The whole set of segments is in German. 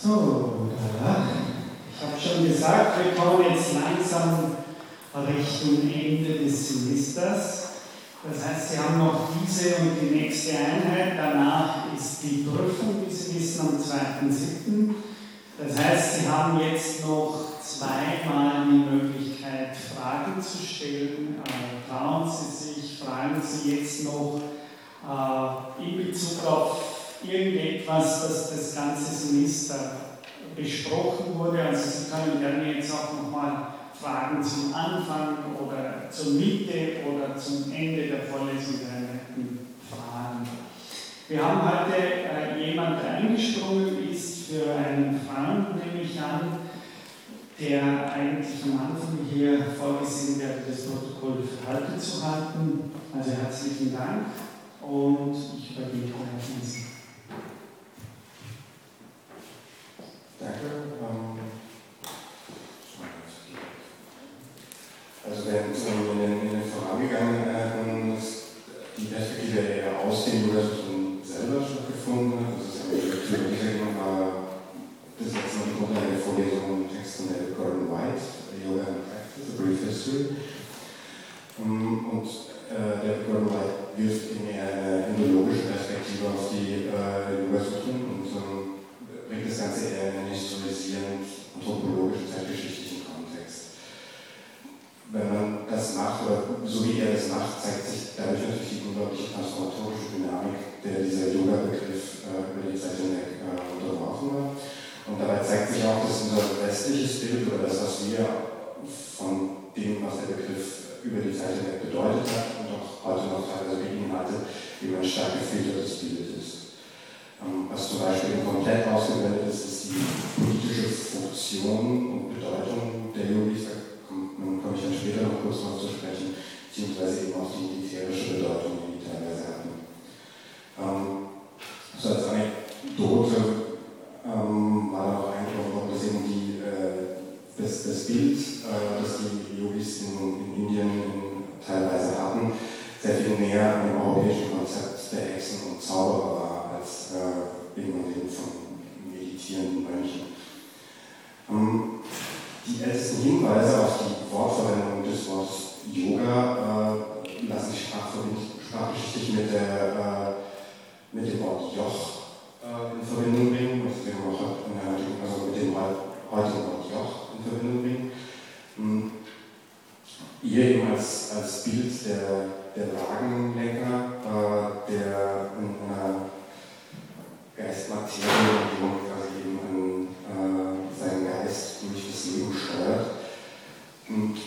So, ich habe schon gesagt, wir kommen jetzt langsam Richtung Ende des Semesters. Das heißt, Sie haben noch diese und die nächste Einheit. Danach ist die Prüfung, wie Sie wissen, am 2.7. Das heißt, Sie haben jetzt noch zweimal die Möglichkeit, Fragen zu stellen. Äh, trauen Sie sich, fragen Sie jetzt noch äh, in Bezug auf irgendetwas, das das ganze Semester besprochen wurde. Also Sie können gerne jetzt auch nochmal Fragen zum Anfang oder zur Mitte oder zum Ende der Vorlesung werden Fragen. Wir haben heute äh, jemand, eingesprungen ist für einen Freund, nehme ich an, der eigentlich am Anfang hier vorgesehen wäre, das Protokoll für zu halten. Also herzlichen Dank und ich übergebe Herrn Danke. Ähm, also während in den, in den vorangegangenen Einheiten die Perspektive eher aus dem Universum selber stattgefunden hat. Das ist eine die war noch die Grundlage der Vorlesung Texten der Gordon White, Yoga and Practice, A Brief History. Ähm, und äh, der Gordon White wirft in eine indologische Perspektive auf die äh, bringt das Ganze eher in einen historisierend anthropologischen, zeitgeschichtlichen Kontext wenn man das macht, oder so wie er das macht, zeigt sich dadurch natürlich die unglaubliche transformatorische Dynamik, der dieser Yoga-Begriff äh, über die Zeit hinweg äh, unterworfen war. Und dabei zeigt sich auch, dass unser westliches Bild oder das, was wir von dem, was der Begriff über die Zeit hinweg bedeutet hat und auch heute noch teilweise beinhaltet, wie man stark gefiltertes Bild ist. Ähm, was zum Beispiel komplett ausgeblendet ist, ist die politische Funktion und Bedeutung der Yogis nun komme ich dann später noch kurz noch zu sprechen, beziehungsweise eben auch die militärische Bedeutung, die die teilweise hatten. Ähm, so als Anekdote ähm, war noch eingebaut worden, dass eben die, äh, das, das Bild, äh, das die Yogis in, in Indien in, teilweise hatten, sehr viel näher an dem europäischen Konzept der Hexen und Zauberer war, äh, dem von meditierenden Mönchen. Ähm, die ältesten Hinweise auf die Wortverwendung des Wortes Yoga äh, lassen sich sprachgeschichtlich mit, der, äh, mit dem Wort Joch äh, in Verbindung bringen, also, dem, also mit dem heutigen Wort Joch in Verbindung bringen. Hm. Hier eben als, als Bild der, der Wagenlenker, äh, der in einer Geistmaterie, quasi eben an äh, seinen Geist durch das Leben steuert. Und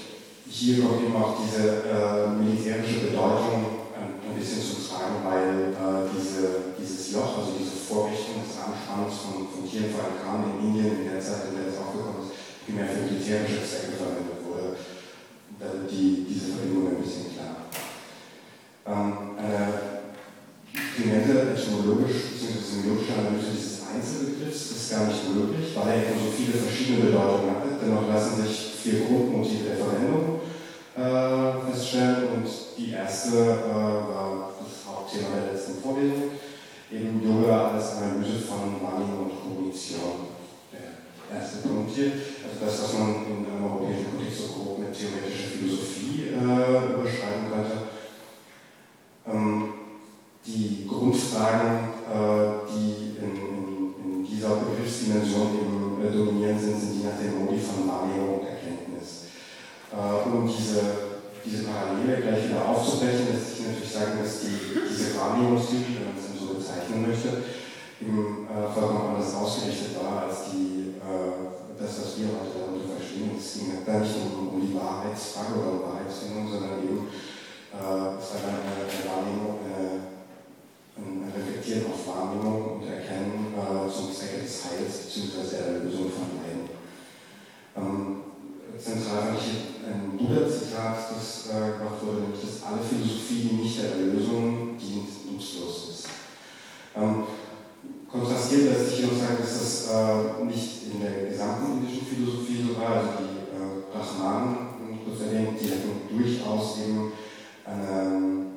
hier kommt eben auch diese äh, militärische Bedeutung ein, ein, bisschen zum Tragen, weil äh, diese, dieses Joch, also diese Vorrichtung des Anspanns von, von Tieren, vor allem Kahn in Indien in der Zeit, in der es aufgekommen ist, primär für militärische Zwecke verwendet wurde. Da die, diese Verbindung ein bisschen klar. Ähm, eine stringente etymologisch bzw. semiotische Analyse dieses Einzelbegriffs ist gar nicht möglich, weil er eben so viele verschiedene Bedeutungen hat. Dennoch lassen sich vier Grundmotive der Verwendung äh, feststellen und die erste äh, war das Hauptthema der letzten Vorlesung, eben Yoga als Analyse von Wahrnehmung und Kognition. Der erste Punkt hier, also das, was man in einem europäischen Kontext so grob mit theoretischer Philosophie äh, überschreiben könnte. Ähm, die Grundfragen, die in, in, dieser Begriffsdimension äh, dominieren sind, sind die nach dem Modi von Wahrnehmung und äh, um diese, diese Parallele gleich wieder aufzubrechen, lässt sich natürlich sagen, dass die, diese Wahrnehmungstheorie, wenn man es so bezeichnen möchte, eben äh, vollkommen anders ausgerichtet war als die, äh, das, was wir heute darunter verstehen. Es ging da nicht um, um die Wahrheitsfrage oder um Wahrheitsfindung, sondern eben äh, es war eine, Wahrnehmung, eine, ein Reflektieren auf Wahrnehmung und Erkennen äh, zum Zwecke des Heils bzw. der Lösung von Leiden. Ähm, zentral fand ich ein Buddha-Zitat, das äh, gemacht wurde, nämlich, dass alle Philosophie, die nicht der Erlösung dient, nutzlos ist. Ähm, kontrastiert lässt sich hier noch sagen, dass das äh, nicht in der gesamten indischen Philosophie so war. Also die äh, Brahmanen, die hatten durchaus eben eine,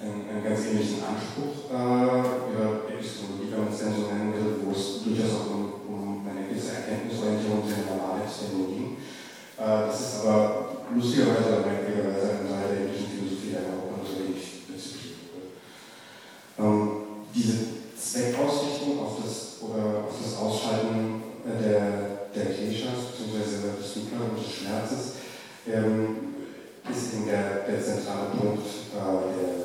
einen, einen ganz ähnlichen Anspruch äh, über Epistemologie, wenn man es denn so nennen will, wo es durchaus auch um, um eine gewisse Erkenntnisorientierung der Normalheitstheorie ging. Äh, das ist aber lustigerweise oder merkwürdigerweise ein Teil der indischen Philosophie, der Europa, natürlich rezipiert wird. Ähm, diese Zweckausrichtung auf das, oder auf das Ausschalten äh, der, der Gesellschaft bzw. des Mittleren und des Schmerzes ähm, ist eben der, der zentrale Punkt äh, der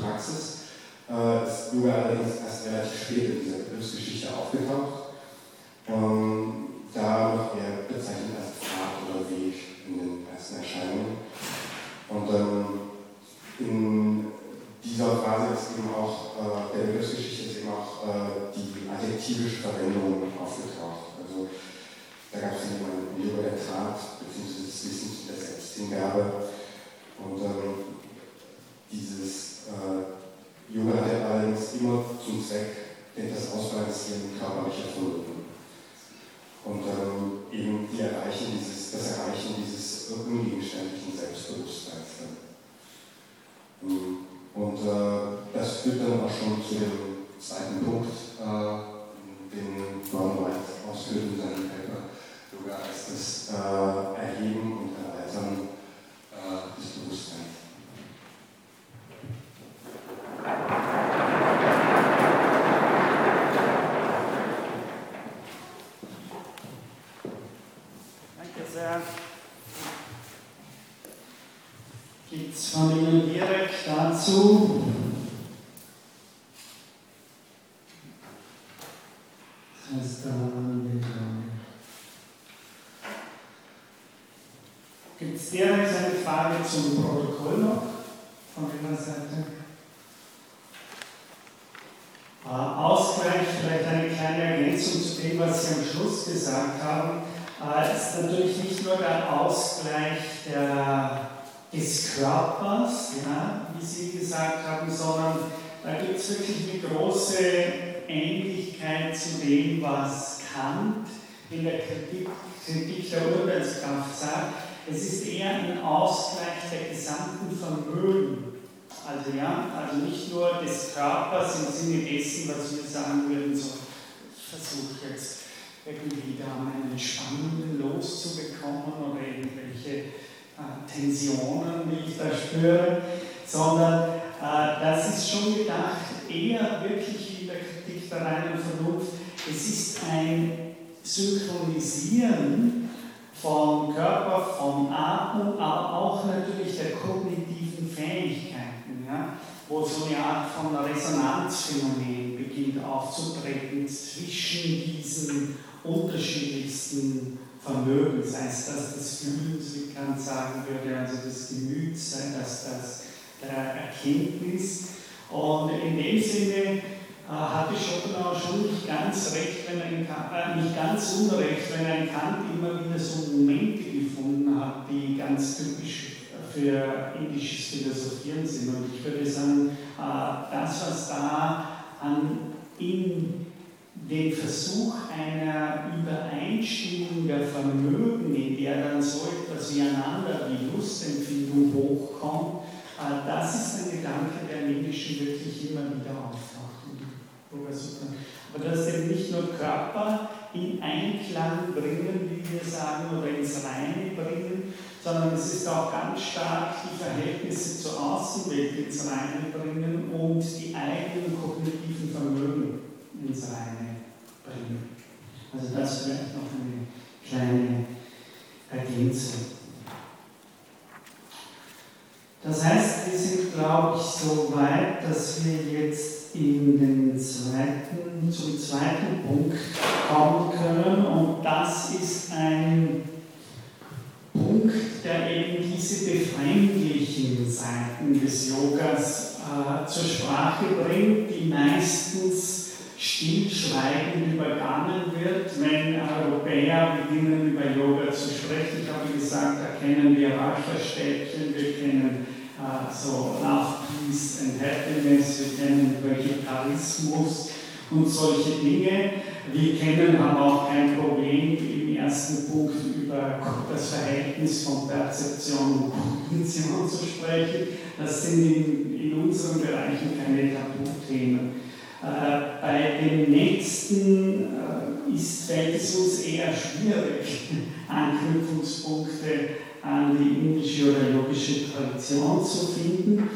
Praxis. Äh, ist Yoga allerdings erst relativ spät in dieser Begriffsgeschichte aufgetaucht. Ähm, da noch eher bezeichnet als Pfad oder Weg in den ersten Erscheinungen. Und ähm, in dieser Phase ist eben auch äh, der Begriffsgeschichte ist eben auch äh, die adjektivische Verwendung aufgetaucht. Also da gab es dann jemanden Yoga der Tat, beziehungsweise das Wissen der Selbsthingabe. Und ähm, dieses äh, Jung hatte allerdings immer zum Zweck, denn das Ausbalancieren körperlicher Vermögen. Und ähm, eben die erreichen dieses, das Erreichen dieses ungegenständlichen Selbstbewusstseins. Mm, und äh, das führt dann auch schon zu dem zweiten Punkt, äh, den White ausführt in seinem Paper, sogar als das äh, Erheben und Erweitern äh, des Bewusstseins. Urteilskraft sagt, es ist eher ein Ausgleich der gesamten Vermögen. Also ja, also nicht nur des Körpers im Sinne dessen, was wir sagen würden, so versucht jetzt irgendwie da eine Spannung loszubekommen oder irgendwelche äh, Tensionen, die ich da spüre, sondern äh, das ist schon gedacht, eher wirklich in der Kritik der reinen Vernunft, es ist ein Synchronisieren von Körper, von Atmung, aber auch natürlich der kognitiven Fähigkeiten, ja, wo so eine Art von Resonanzphänomen beginnt aufzutreten zwischen diesen unterschiedlichsten Vermögen, sei es das des Fühlens, wie Kant sagen würde, also des Gemüts, sei das das der Erkenntnis. Und in dem Sinne hatte Schopenhauer schon nicht ganz recht, wenn ein äh, nicht ganz unrecht, wenn ein Kant immer wieder so Momente gefunden hat, die ganz typisch für indisches Philosophieren sind. Und ich würde sagen, äh, das, was da an in den Versuch einer Übereinstimmung der Vermögen, in der dann so etwas wie einander, wie Lustempfindung hochkommt, äh, das ist ein Gedanke, der im Indischen wirklich immer wieder auftaucht. Aber dass eben nicht nur Körper in Einklang bringen, wie wir sagen, oder ins Reine bringen, sondern es ist auch ganz stark die Verhältnisse zur Außenwelt ins Reine bringen und die eigenen kognitiven Vermögen ins Reine bringen. Also das vielleicht noch eine kleine Ergänzung. Das heißt, wir sind, glaube ich, so weit, dass wir jetzt in den zweiten, zum zweiten Punkt kommen können. Und das ist ein Punkt, der eben diese befremdlichen Seiten des Yogas äh, zur Sprache bringt, die meistens stillschweigend übergangen wird, wenn Europäer beginnen über Yoga zu sprechen. Ich habe gesagt, da kennen wir Räucherstäbchen, wir kennen äh, so Love, Peace and Happiness, wir kennen Vegetarismus und solche Dinge. Wir kennen aber auch kein Problem im ersten Punkt über das Verhältnis von Perzeption und Kognition zu sprechen. Das sind in, in unseren Bereichen keine Tabuthemen. Äh, bei dem nächsten äh, ist, fällt es uns eher schwierig, Anknüpfungspunkte an die indische oder yogische Tradition zu finden.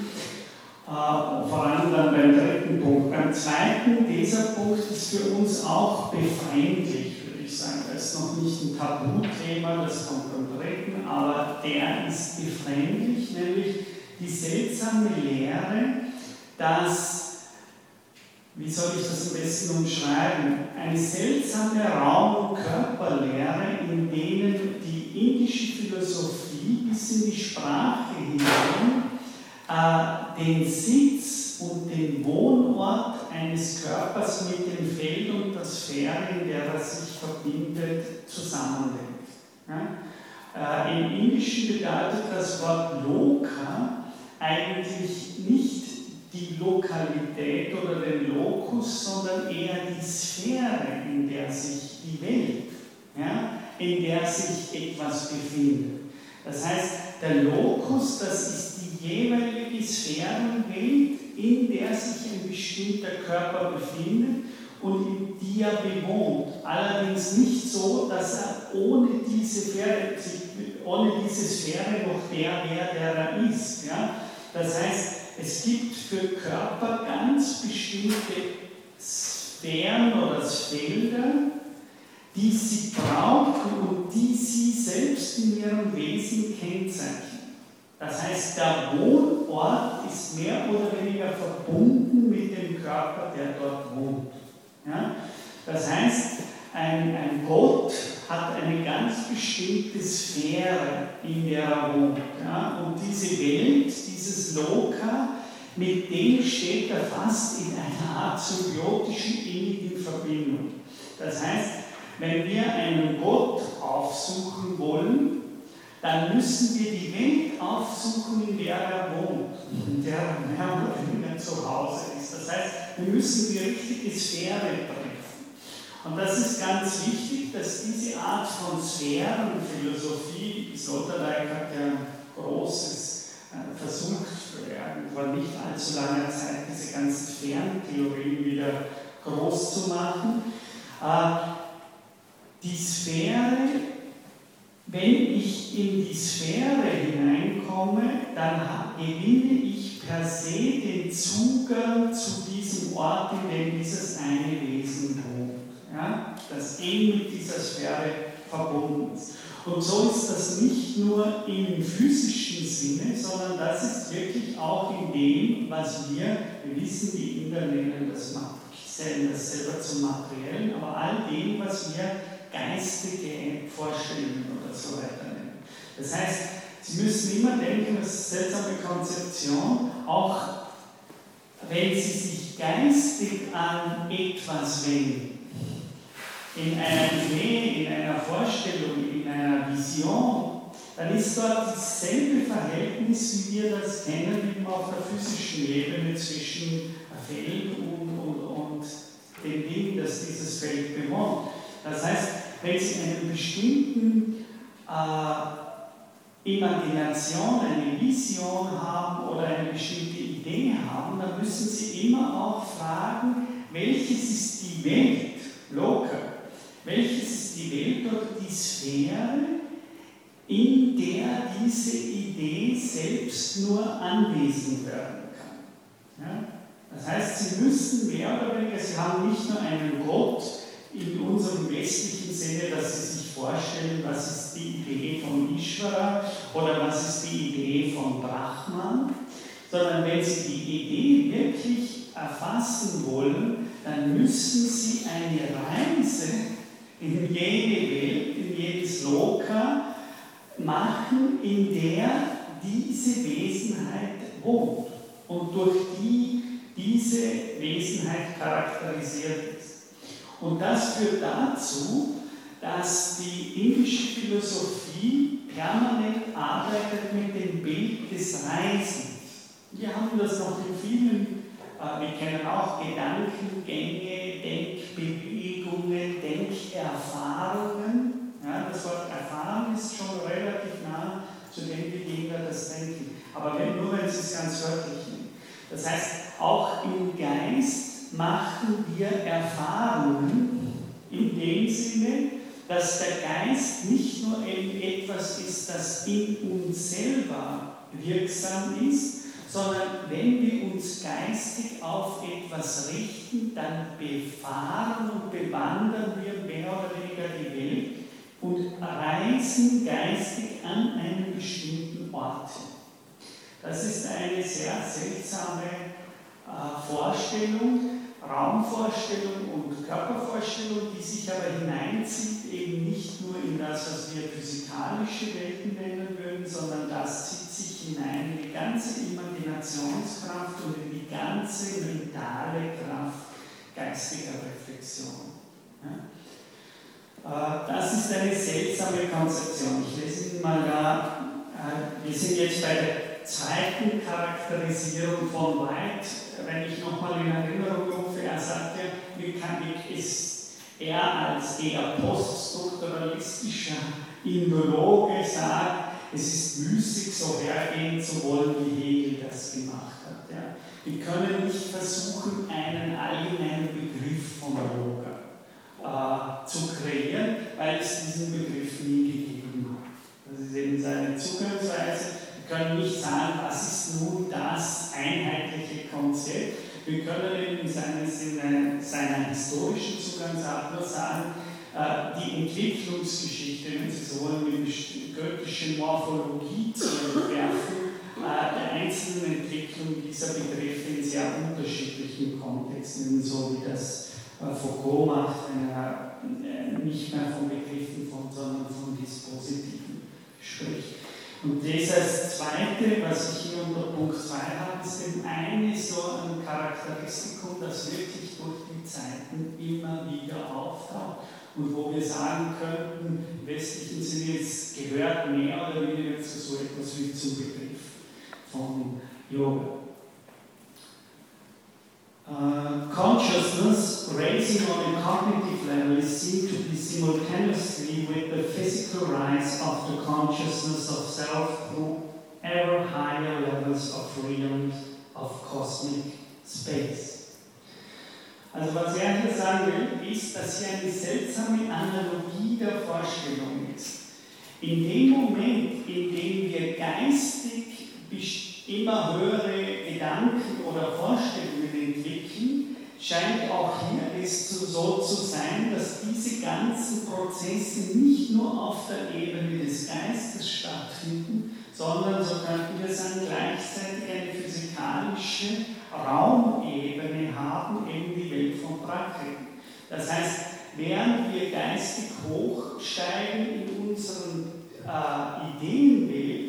Äh, vor allem dann beim dritten Punkt. Beim zweiten, dieser Punkt ist für uns auch befremdlich, würde ich sagen. Das ist noch nicht ein Tabuthema, das kommt beim dritten, aber der ist befremdlich, nämlich die seltsame Lehre, dass wie soll ich das am besten umschreiben? Eine seltsame Raum- und Körperlehre, in denen die indische Philosophie bis in die Sprache hinein äh, den Sitz und den Wohnort eines Körpers mit dem Feld und der Sphäre, in der er sich verbindet, zusammenlegt. Ja? Äh, Im Indischen bedeutet das Wort Loka eigentlich nicht die Lokalität oder den Lokus, sondern eher die Sphäre, in der sich die Welt, ja, in der sich etwas befindet. Das heißt, der Lokus, das ist jeweilige Sphärenwelt, in der sich ein bestimmter Körper befindet und in die er bewohnt. Allerdings nicht so, dass er ohne diese Sphäre, ohne diese Sphäre noch der wäre, der er ist. Ja? Das heißt, es gibt für Körper ganz bestimmte Sphären oder Felder, die sie brauchen und die sie selbst in ihrem Wesen kennzeichnen. Das heißt, der Wohnort ist mehr oder weniger verbunden mit dem Körper, der dort wohnt. Ja? Das heißt, ein, ein Gott hat eine ganz bestimmte Sphäre, in der er wohnt. Ja? Und diese Welt, dieses Loka, mit dem steht er fast in einer Art symbiotischen innigen Verbindung. Das heißt, wenn wir einen Gott aufsuchen wollen, dann müssen wir die Welt aufsuchen, in der er wohnt, in der er mehr zu Hause ist. Das heißt, wir müssen die richtige Sphäre treffen. Und das ist ganz wichtig, dass diese Art von Sphärenphilosophie, Sloterdijk hat ja Großes äh, versucht, vor nicht allzu langer Zeit diese ganzen Sphärentheorien wieder groß zu machen. Äh, die Sphäre wenn ich in die Sphäre hineinkomme, dann gewinne ich per se den Zugang zu diesem Ort, in dem dieses eine Wesen wohnt, ja? das eng mit dieser Sphäre verbunden ist. Und so ist das nicht nur im physischen Sinne, sondern das ist wirklich auch in dem, was wir, wir wissen, die Inder nennen das, das selber zum Materiellen, aber all dem, was wir geistige Vorstellungen oder so weiter nennen. Das heißt, Sie müssen immer denken, das ist eine seltsame Konzeption, auch wenn Sie sich geistig an etwas wenden, in einer Idee, in einer Vorstellung, in einer Vision, dann ist dort dasselbe Verhältnis, wie wir das kennen, eben auf der physischen Ebene zwischen Feld und, und, und dem Ding, das dieses Feld bewohnt. Das heißt, wenn Sie einen bestimmten äh, Imagination, eine Vision haben oder eine bestimmte Idee haben, dann müssen Sie immer auch fragen, welches ist die Welt, local, welches ist die Welt oder die Sphäre, in der diese Idee selbst nur anwesend werden kann. Ja? Das heißt, Sie müssen mehr oder weniger, Sie haben nicht nur einen Gott, in unserem westlichen Sinne, dass Sie sich vorstellen, was ist die Idee von Ishvara oder was ist die Idee von Brahman, sondern wenn Sie die Idee wirklich erfassen wollen, dann müssen Sie eine Reise in jede Welt, in jedes Loka machen, in der diese Wesenheit wohnt und durch die diese Wesenheit charakterisiert ist. Und das führt dazu, dass die indische Philosophie permanent arbeitet mit dem Bild des Reisens. Wir haben das noch in vielen, äh, wir kennen auch Gedankengänge, Denkbewegungen, Denkerfahrungen. Ja, das Wort Erfahrung ist schon relativ nah zu dem, wie Kinder das denken. Aber wenn, nur wenn Sie es ganz wörtlich nehmen. Das heißt, auch im Geist machen wir Erfahrungen in dem Sinne, dass der Geist nicht nur etwas ist, das in uns selber wirksam ist, sondern wenn wir uns geistig auf etwas richten, dann befahren und bewandern wir mehr oder weniger die Welt und reisen geistig an einen bestimmten Ort. Das ist eine sehr seltsame äh, Vorstellung, Raumvorstellung und Körpervorstellung, die sich aber hineinzieht, eben nicht nur in das, was wir physikalische Welten nennen würden, sondern das zieht sich hinein in die ganze Imaginationskraft und in die ganze mentale Kraft geistiger Reflexion. Ja? Äh, das ist eine seltsame Konzeption. Ich lese Ihnen mal da, äh, wir sind jetzt bei der zweiten Charakterisierung von White wenn ich nochmal in Erinnerung rufe, er sagte, ich es, er als eher poststrukturalistischer Indologe sagt, es ist müßig, so hergehen zu wollen, wie Hegel das gemacht hat. Ja. Wir können nicht versuchen, einen allgemeinen Begriff von Yoga äh, zu kreieren, weil es diesen Begriff nie gegeben hat. Das ist eben seine Zugangsweise können nicht sagen, was ist nun das einheitliche Konzept. Wir können in seiner, seiner historischen Zugangsart sagen, äh, die Entwicklungsgeschichte, wenn Sie so wollen, die göttliche Morphologie zu entwerfen, äh, der einzelnen Entwicklung dieser Begriffe in sehr unterschiedlichen Kontexten, so wie das äh, Foucault macht, wenn er nicht mehr von Begriffen, von, sondern von Dispositiven spricht. Und dieses Zweite, was ich hier unter Punkt 2 habe, ist eben eine so ein Charakteristikum, das wirklich durch die Zeiten immer wieder auftaucht und wo wir sagen könnten, im westlichen Sinne, es gehört mehr oder weniger zu so etwas wie zum Begriff von Yoga. Uh, consciousness raising on a cognitive level is seen to be simultaneously with the physical rise of the consciousness of self through ever higher levels of freedom of cosmic space. Also was er hier sagen will, ist, dass hier eine seltsame Analogie der Vorstellung ist. In dem Moment, in dem wir geistig immer höhere Gedanken oder Vorstellungen scheint auch hier es so zu sein, dass diese ganzen Prozesse nicht nur auf der Ebene des Geistes stattfinden, sondern, so könnten wir sagen, gleichzeitig eine physikalische Raumebene haben, eben die Welt von Praktiken. Das heißt, während wir geistig hochsteigen in unseren äh, Ideenwelt,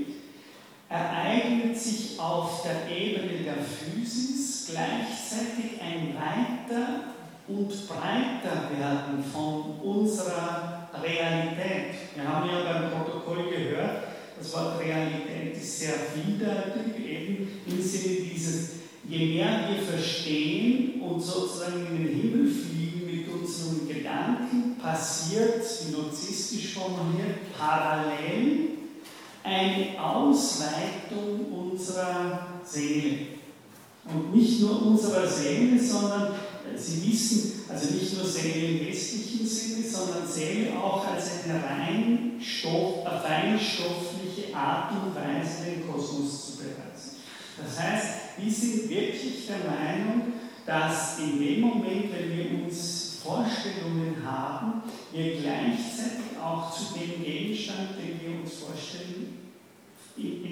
ereignet sich auf der Ebene der Physis gleichzeitig ein weiter und breiter werden von unserer Realität. Wir haben ja beim Protokoll gehört, das Wort Realität ist sehr vielseitig, eben im Sinne dieses, je mehr wir verstehen und sozusagen in den Himmel fliegen mit unseren Gedanken, passiert, spinozistisch formuliert, parallel eine Ausweitung unserer Seele. Und nicht nur unserer Seele, sondern äh, Sie wissen, also nicht nur Seele im westlichen Sinne, sondern Seele auch als eine rein stoff, feinstoffliche Art und Weise, den Kosmos zu bereisen. Das heißt, wir sind wirklich der Meinung, dass in dem Moment, wenn wir uns Vorstellungen haben, wir gleichzeitig auch zu dem Gegenstand, den wir uns vorstellen,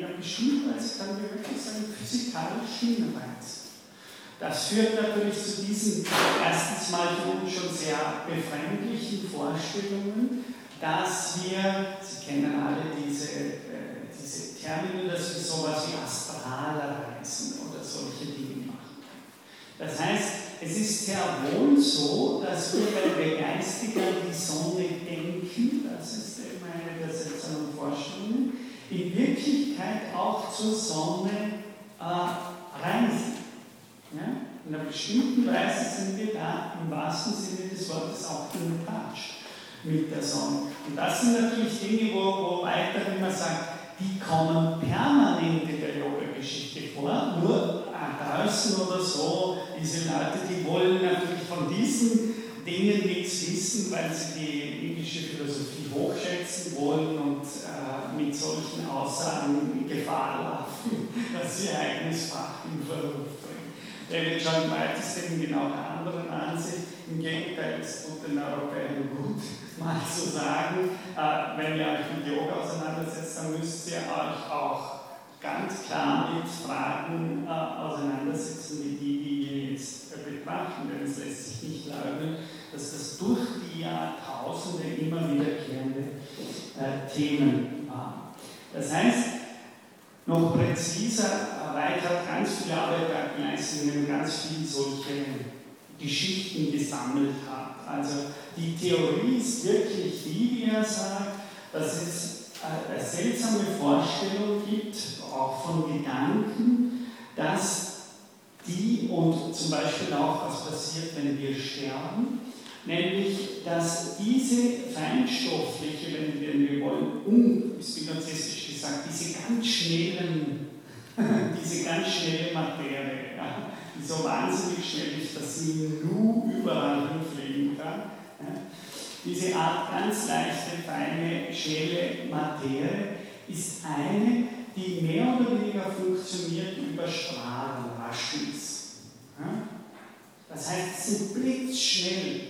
in, einer bestimmten Weise, können wir wirklich sagen, physikalisch hinweisen. Das führt natürlich zu diesen erstens mal schon sehr befremdlichen Vorstellungen, dass wir, Sie kennen alle diese, äh, diese Termine, dass wir sowas wie astrale Reisen oder solche Dinge machen. Das heißt, es ist sehr wohl so, dass wir, wenn wir geistig an die Sonne denken, das ist eben eine der seltsamen Vorstellungen, in Wirklichkeit auch zur Sonne äh, reisen. Ja? In einer bestimmten Weise sind wir da im wahrsten Sinne des Wortes auch gepatscht mit der Sonne. Und das sind natürlich Dinge, wo, wo weiter immer sagt, die kommen permanent in der Yoga-Geschichte vor, nur äh, draußen oder so, diese Leute, die wollen natürlich von diesen Dingen nichts wissen, weil sie die indische Philosophie hochschätzen wollen und äh, mit solchen Aussagen in Gefahr laufen, dass sie ihr eigenes Fach in Verruf bringen. David John White ist eben genau der anderen Ansicht. Im Gegenteil, es tut den Europäern gut, mal zu sagen, äh, wenn ihr euch mit Yoga auseinandersetzt, dann müsst ihr euch auch ganz klar mit Fragen äh, auseinandersetzen, wie die, die wir jetzt betrachten, denn es lässt sich nicht leugnen, dass das durch die Jahrtausende immer wiederkehrende äh, Themen waren. Das heißt, noch präziser, Weit hat ganz viel Arbeit geleistet, indem ganz viele solche Geschichten gesammelt hat. Also die Theorie ist wirklich die, wie er sagt, dass es äh, eine seltsame Vorstellung gibt, auch von Gedanken, dass die und zum Beispiel auch, was passiert, wenn wir sterben, nämlich, dass diese feinstoffliche, wenn wir, wollen, um, spinozistisch gesagt, diese ganz schnellen, diese ganz schnelle Materie, ja, die so wahnsinnig schnell ist, dass sie nur überall hinfliegen kann, ja, diese Art ganz leichte, feine, schnelle Materie ist eine, die mehr oder weniger funktioniert über Strahlenraschens. Ja? Das heißt, es sind blitzschnell,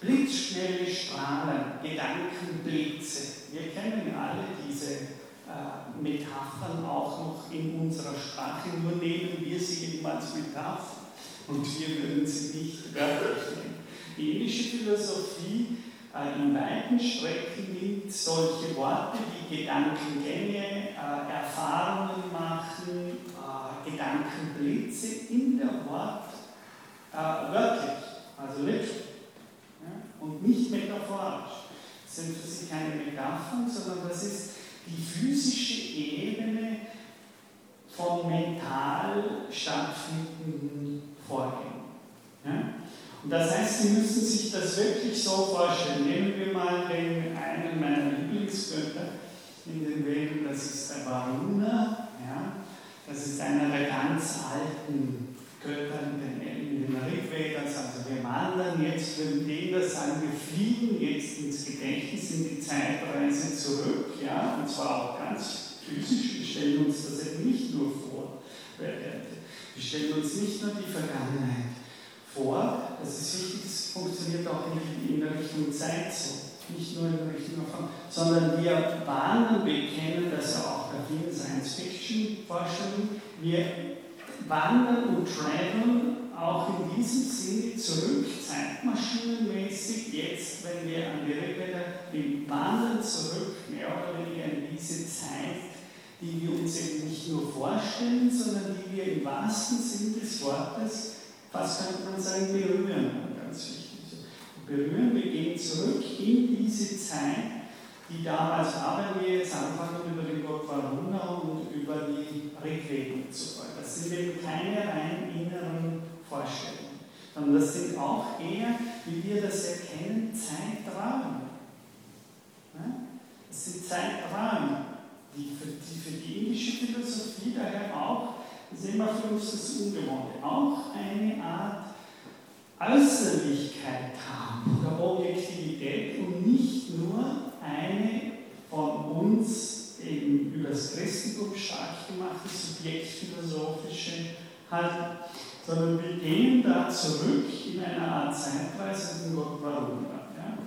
blitzschnelle Strahlen, Gedankenblitze. Wir kennen alle diese äh, Metaphern auch noch in unserer Sprache, nur nehmen wir sie eben als Metapher und wir würden sie nicht wörtlich nehmen. Die indische Philosophie äh, in weiten Strecken nimmt solche Worte wie Gedankengänge, äh, Erfahrungen machen, äh, Gedankenblitze in der Wort äh, wörtlich, also literally, ja? und nicht metaphorisch. Das sind für sie keine Metaphern, sondern das ist die physische Ebene von mental stattfindenden Vorgängen. Ja? Und das heißt, Sie müssen sich das wirklich so vorstellen. Nehmen wir mal den, einen meiner Lieblingsgötter in den Veden, das ist der Varuna. Ja? Das ist einer der ganz alten Götter in den, Rigvedas. Also wir wandern jetzt, wir denen das sagen, wir fliegen jetzt ins Gedächtnis in die Zeitreise zurück, ja, und zwar auch ganz physisch. Wir stellen uns das eben nicht nur vor, wir stellen uns nicht nur die Vergangenheit vor, das ist wichtig, es funktioniert auch in, der Richtung Zeit so nicht nur in Richtung von, sondern wir warnen, bekennen das ja auch bei vielen Science-Fiction-Forschungen, wir wandern und traveln auch in diesem Sinne zurück, zeitmaschinenmäßig, jetzt, wenn wir an die Rückkehr, wir wandern zurück, mehr oder weniger in diese Zeit, die wir uns eben nicht nur vorstellen, sondern die wir im wahrsten Sinn des Wortes, was könnte man sagen, berühren, ganz wichtig. Berühren, wir gehen zurück in diese Zeit, die damals haben wir jetzt anfangen über den Gott Varuna und über die Rigveda zu folgen. Das sind eben keine rein inneren Vorstellungen, sondern das sind auch eher, wie wir das erkennen, Zeiträume. Das sind Zeiträume, die für, die für die indische Philosophie daher auch, das ist immer für uns das Ungewohnte, auch eine Art Äußerlichkeit haben oder Objektivität und nicht nur eine von uns eben über das Christentum stark gemachte subjektphilosophische Haltung sondern wir gehen da zurück in eine Art Zeitreise in Gott warum. Ja?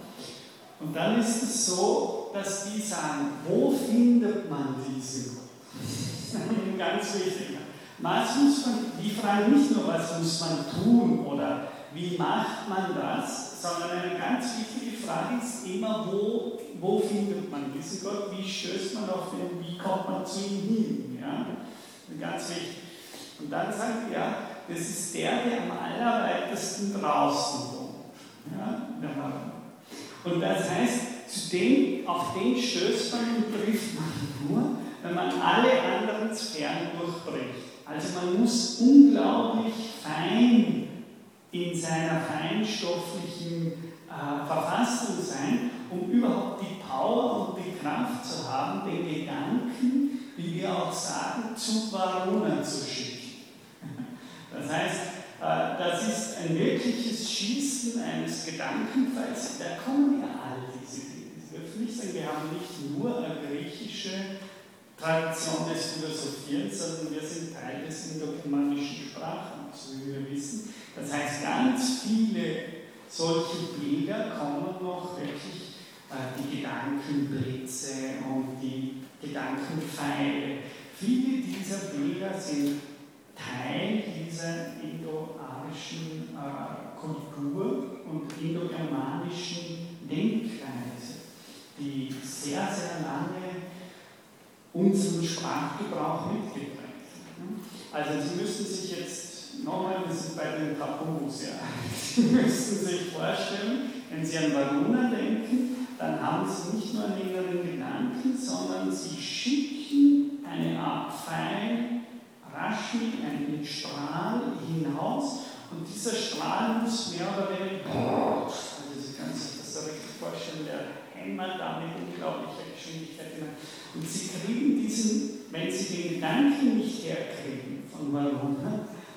Und dann ist es so, dass die sagen, wo findet man diesen Gott? Ganz wichtig. Was muss man, die fragen nicht nur, was muss man tun oder wie macht man das, sondern eine ganz wichtige Frage ist immer, wo, wo findet man diesen Gott, wie stößt man auf den, wie kommt man zu ihm hin. Ja? Ganz wichtig. Und dann sagt er, das ist der, der am allerweitesten draußen wohnt. Ja, und das heißt, zu dem, auf den stößt man und trifft man nur, wenn man alle anderen Sphären durchbricht. Also man muss unglaublich fein in seiner feinstofflichen äh, Verfassung sein, um überhaupt die Power und die Kraft zu haben, den Gedanken, wie wir auch sagen, zu Varuna zu schicken. Das heißt, äh, das ist ein wirkliches Schießen eines Gedankenfalls. Da kommen ja all diese Dinge. Wir dürfen nicht sagen, wir haben nicht nur eine griechische Tradition des Philosophierens, sondern wir sind Teil des indogermanischen Sprachraums, wie wir wissen. Das heißt, ganz viele solche Bilder kommen noch wirklich äh, die Gedankenblitze und die Gedankenpfeile. Viele dieser Bilder sind Teil dieser indo-arischen äh, Kultur und indogermanischen Denkweise, die sehr, sehr lange unseren Sprachgebrauch mitgeprägt hat. Also Sie müssen sich jetzt, nochmal, wir sind bei den Tabus, ja. Sie müssen sich vorstellen, wenn Sie an Varuna denken, dann haben Sie nicht nur einen inneren Gedanken, sondern Sie schicken eine Art Pfeil Rashmi, einen Strahl hinaus und dieser Strahl muss mehr oder weniger, also Sie können sich das so richtig vorstellen, der hämmert da mit unglaublicher Geschwindigkeit hinein. Und Sie kriegen diesen, wenn Sie den Gedanken nicht herkriegen, von warum,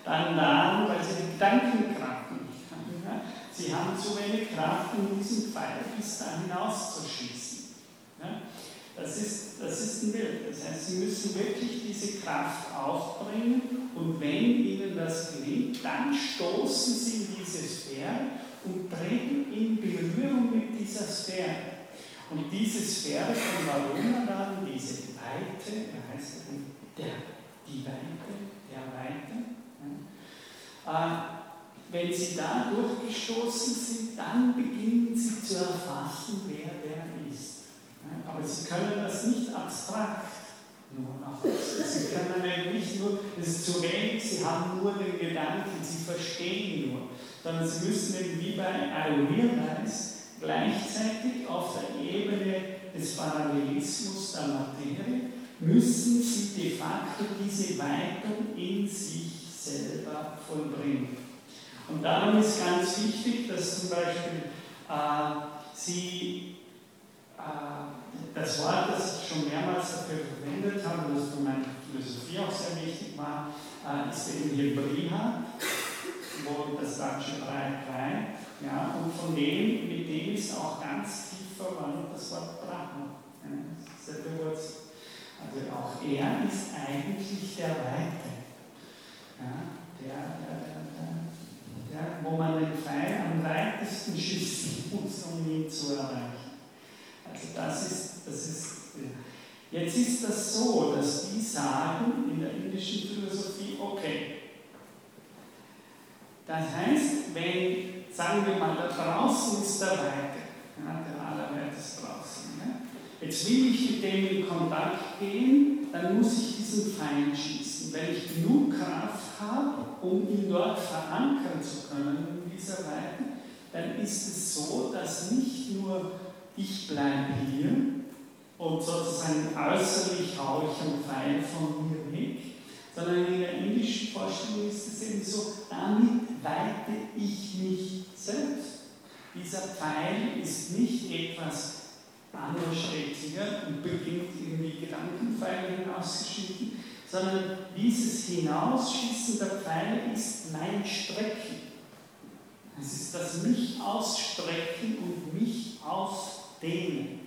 dann daran, weil Sie die Gedankenkraft nicht haben. Ja? Sie haben zu wenig Kraft, um diesen Pfeil bis da hinauszuschießen. Das ist, das ist ein Bild. Das heißt, Sie müssen wirklich diese Kraft aufbringen und wenn Ihnen das gelingt, dann stoßen Sie in diese Sphäre und treten in Berührung mit dieser Sphäre. Und diese Sphäre von Varuna dann, diese Weite, er heißt der, die Weite, der Weite, äh, wenn Sie da durchgestoßen sind, dann beginnen Sie zu erfassen, wer aber sie können das nicht abstrakt nur nachvollziehen. Sie können eben nicht nur, es ist zu wenig, sie haben nur den Gedanken, sie verstehen nur, sondern sie müssen eben wie bei Ayurveda gleichzeitig auf der Ebene des Parallelismus der Materie müssen sie de facto diese Weitung in sich selber vollbringen. Und darum ist ganz wichtig, dass zum Beispiel äh, sie äh, das Wort, das ich schon mehrmals dafür verwendet habe, das für meine Philosophie auch sehr wichtig war, äh, ist eben hier Hebräer, wo das deutsche 3, 3, Ja, und von dem, mit dem ist auch ganz tief verwandt das Wort Brahma. Ja, sehr bewusst. Also auch er ist eigentlich der Weite. Ja, der, der, der, der, wo man den Pfeil am weitesten schießt, um ihn zu erreichen. Also das ist, das ist Jetzt ist das so, dass die sagen in der indischen Philosophie, okay, das heißt, wenn, sagen wir mal, da draußen ist der Weite, ja, der allerweiteste draußen. Ja. Jetzt will ich mit dem in Kontakt gehen, dann muss ich diesen Feind schießen. Wenn ich genug Kraft habe, um ihn dort verankern zu können in dieser Weite, dann ist es so, dass nicht nur ich bleibe hier und sozusagen äußerlich haue ich einen Pfeil von mir weg, sondern in der indischen Vorstellung ist es eben so, damit weite ich mich selbst. Dieser Pfeil ist nicht etwas anschrecklicher und beginnt irgendwie Gedankenpfeile hinauszuschießen, sondern dieses Hinausschießen der Pfeile ist mein Strecken. Es ist das mich ausstrecken und mich ausdehnen.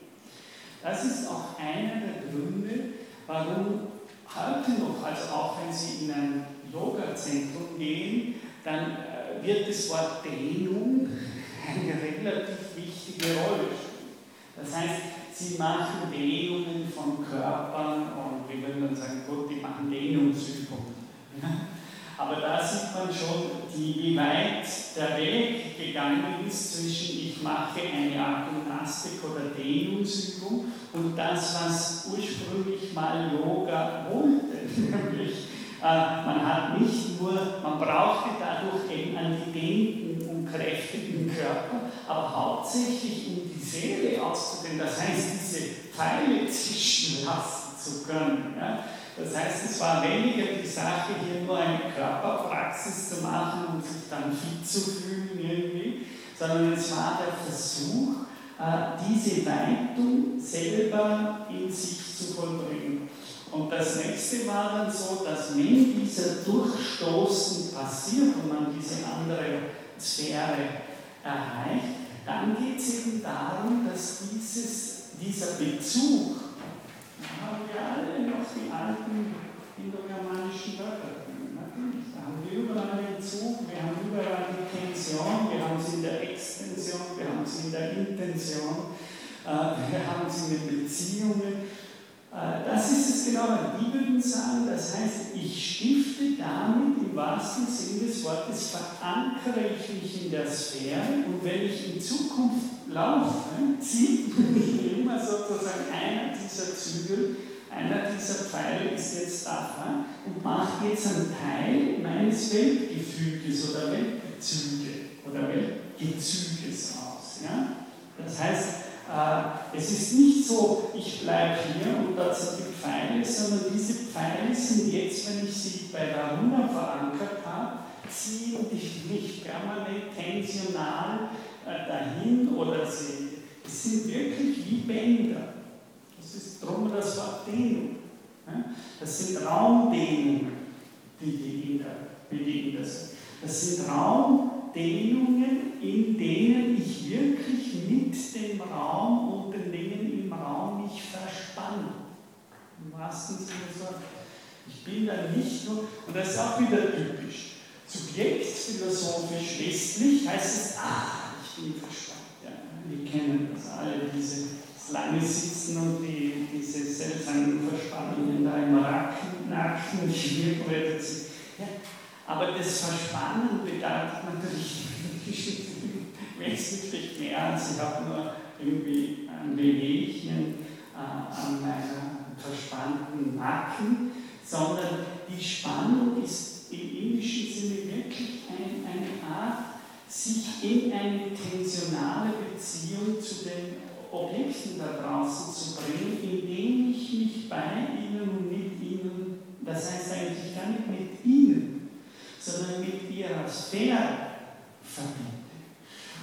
Das ist auch einer der Gründe, warum heute noch, also auch wenn Sie in ein Yoga-Zentrum gehen, dann äh, wird das Wort Dehnung eine relativ wichtige Rolle spielen. Das heißt, Sie machen Dehnungen von Körpern und wir würden dann sagen, gut, die machen Dehnungsübungen. Aber da sieht man schon, wie weit der Weg gegangen ist zwischen ich mache eine Art Gymnastik oder Dehnungsübung und das, was ursprünglich mal Yoga wollte, nämlich äh, man hat nicht nur, man brauchte dadurch eben einen gedehnten und kräftigen Körper, aber hauptsächlich um die Seele auszudehnen, das heißt, diese Pfeile zischen lassen zu können. Ja? Das heißt, es war weniger die Sache, hier nur eine Körperpraxis zu machen und sich dann fit zu fühlen irgendwie, sondern es war der Versuch, diese Weitung selber in sich zu vollbringen. Und das nächste war dann so, dass wenn dieser Durchstoßen passiert und man diese andere Sphäre erreicht, dann geht es eben darum, dass dieses, dieser Bezug haben wir alle noch die alten indogermanischen Wörter. Da haben wir überall den Zug, wir haben überall die Tension, wir haben der Extension, wir haben sie in der Intention, äh, wir haben sie mit Beziehungen. Äh, das ist es genau, die würden sagen, das heißt, ich stifte damit im wahrsten Sinne des Wortes, verankere ich mich in der Sphäre und wenn ich in Zukunft laufe, zieht mich immer sozusagen einer dieser Zügel, einer dieser Pfeile ist jetzt da und macht jetzt einen Teil meines Weltgefüges oder Weltbezüge oder Weltgezüges aus. Ja? Das heißt, äh, es ist nicht so, ich bleibe hier und dort sind die Pfeile, sondern diese Pfeile sind jetzt, wenn ich sie bei der Runa verankert habe, ziehen mich permanent tensional äh, dahin oder sie, sind wirklich wie Bänder. Das ist drum das Wort Dehnung. Das sind Raumdehnungen, die die Inder, wie die Inder sind. Das sind Raumdehnungen, in denen ich wirklich mit dem Raum und den Dingen im Raum mich verspanne. Im wahrsten Sinne so. Ich bin da nicht nur, und das ist auch wieder typisch, subjektphilosophisch westlich heißt es, ah, Stiefelstab. Ja. Wir kennen das alle, dieses lange Sitzen und die, diese seltsamen Verspannungen da im Nacken, Schmierbrettet ja. Aber das Verspannen bedeutet natürlich wesentlich mehr als ich habe nur irgendwie ein Bewegchen äh, an meinem verspannten Nacken, sondern die Spannung ist im indischen Sinne wirklich ein, eine Art sich in eine tensionale Beziehung zu den Objekten da draußen zu bringen, indem ich mich bei ihnen und mit ihnen, das heißt eigentlich gar nicht mit ihnen, sondern mit ihrer Sphäre verbinde.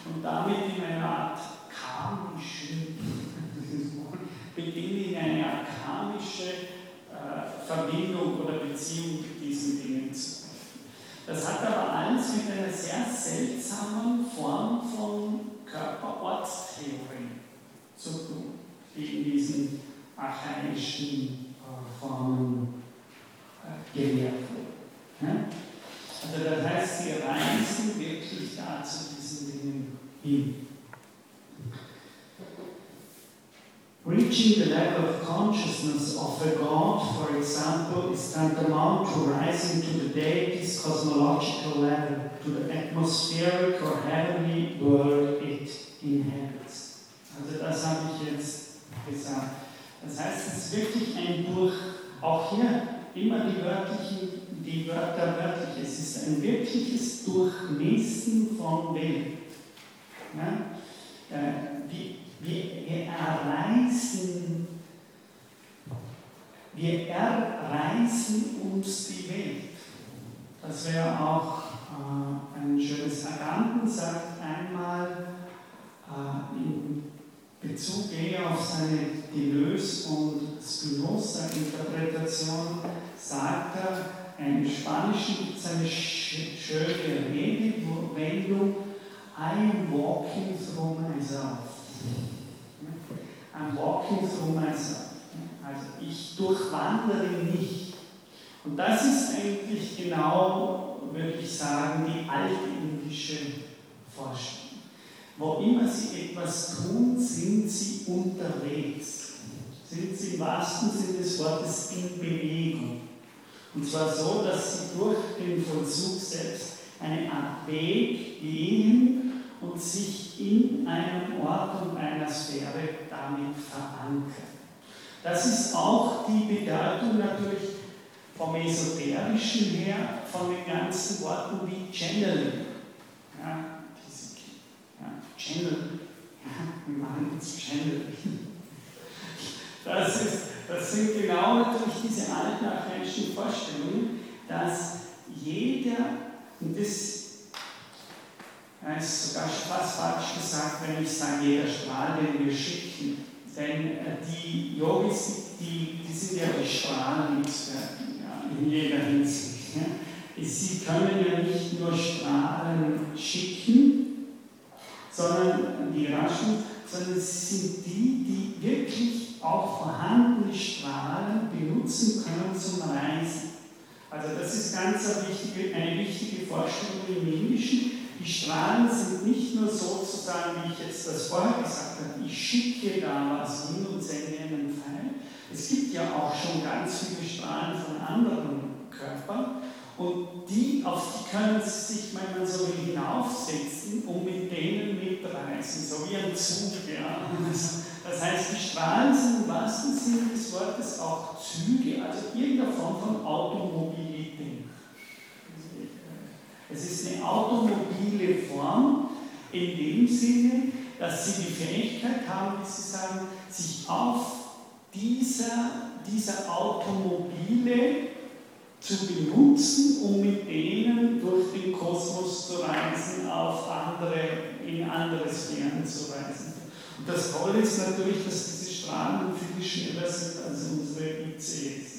Und damit in einer Art karmischen, beginne in eine Art karmische äh, Verbindung oder Beziehung mit diesen Dingen zu das hat aber alles mit einer sehr seltsamen Form von Körperortstheorie zu tun, die in diesen archaischen Formen äh, gelehrt wurde. Heißt, sie reisen wirklich da zu diesen Dingen hin. Reaching the level of consciousness of a God, for example, is tantamount to rising to the deity's cosmological level, to the atmospheric or heavenly world it inhabits. Also das habe ich jetzt gesagt. Das heißt, es ist wirklich ein Durch, auch hier immer die wörtlichen, die Wörter wörtlich, es ist ein wirkliches Durchmessen von Welt. Ja? Äh, wir erreißen, wir erreißen uns die Welt. Das wäre auch äh, ein schönes Agamben sagt einmal äh, in Bezug eher auf seine Deleuze und Spinoza-Interpretation, sagt er, im Spanischen gibt es eine schöne Redewendung, I am walking through myself. I'm walking through myself. Also ich durchwandere mich. Und das ist eigentlich genau, würde ich sagen, die altindische Forschung. Wo immer sie etwas tun, sind sie unterwegs. Sind sie im wahrsten Sinne des Wortes in Bewegung. Und zwar so, dass sie durch den Vollzug selbst eine Art Weg gehen und sich in einem Ort und einer Sphäre damit verankern. Das ist auch die Bedeutung natürlich vom Esoterischen her, von den ganzen Worten wie Channeling. Ja, ja, Channel, ja, wir machen jetzt Channeling. Das, ist, das sind genau natürlich diese altnachrichtischen Vorstellungen, dass jeder, und das ja, ist sogar fast gesagt, wenn ich sage, jeder Strahl, den wir schicken. Denn äh, die Yogis, die, die sind ja die Strahlenexperten ja, in jeder Hinsicht. Ja. Sie können ja nicht nur Strahlen schicken, sondern die Raschen, sondern sie sind die, die wirklich auch vorhandene Strahlen benutzen können zum Reisen. Also das ist ganz eine wichtige, eine wichtige Vorstellung im Indischen die Strahlen sind nicht nur sozusagen, wie ich jetzt das vorher gesagt habe, ich schicke da was hin und sende einen Pfeil. Es gibt ja auch schon ganz viele Strahlen von anderen Körpern und die, auf die können Sie sich, wenn man so hinaufsetzen und mit denen mitreisen, so wie ein Zug. Ja. Das heißt, die Strahlen sind im wahrsten Sinne des Wortes auch Irgendeine Form von Automobilität. Es ist eine automobile Form in dem Sinne, dass sie die Fähigkeit haben, wie Sie sagen, sich auf dieser, dieser Automobile zu benutzen, um mit denen durch den Kosmos zu reisen, auf andere, in andere Sphären zu reisen. Und das Tolle ist natürlich, dass diese Strahlen viel schneller sind als unsere ICs.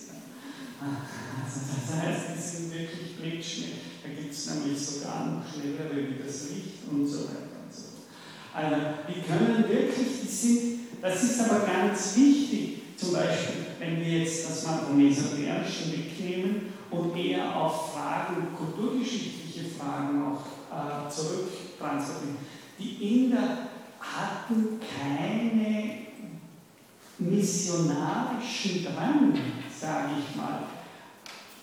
Also das heißt, die sind wirklich blitzschnell. Da gibt es nämlich sogar noch schnellere wie das Licht und so weiter und so Also die können wirklich, die sind, das ist aber ganz wichtig, zum Beispiel, wenn wir jetzt das Esoterischen wegnehmen und eher auf Fragen, kulturgeschichtliche Fragen auch äh, zurücktransportieren. Die Inder hatten keine missionarischen Drang, sage ich mal,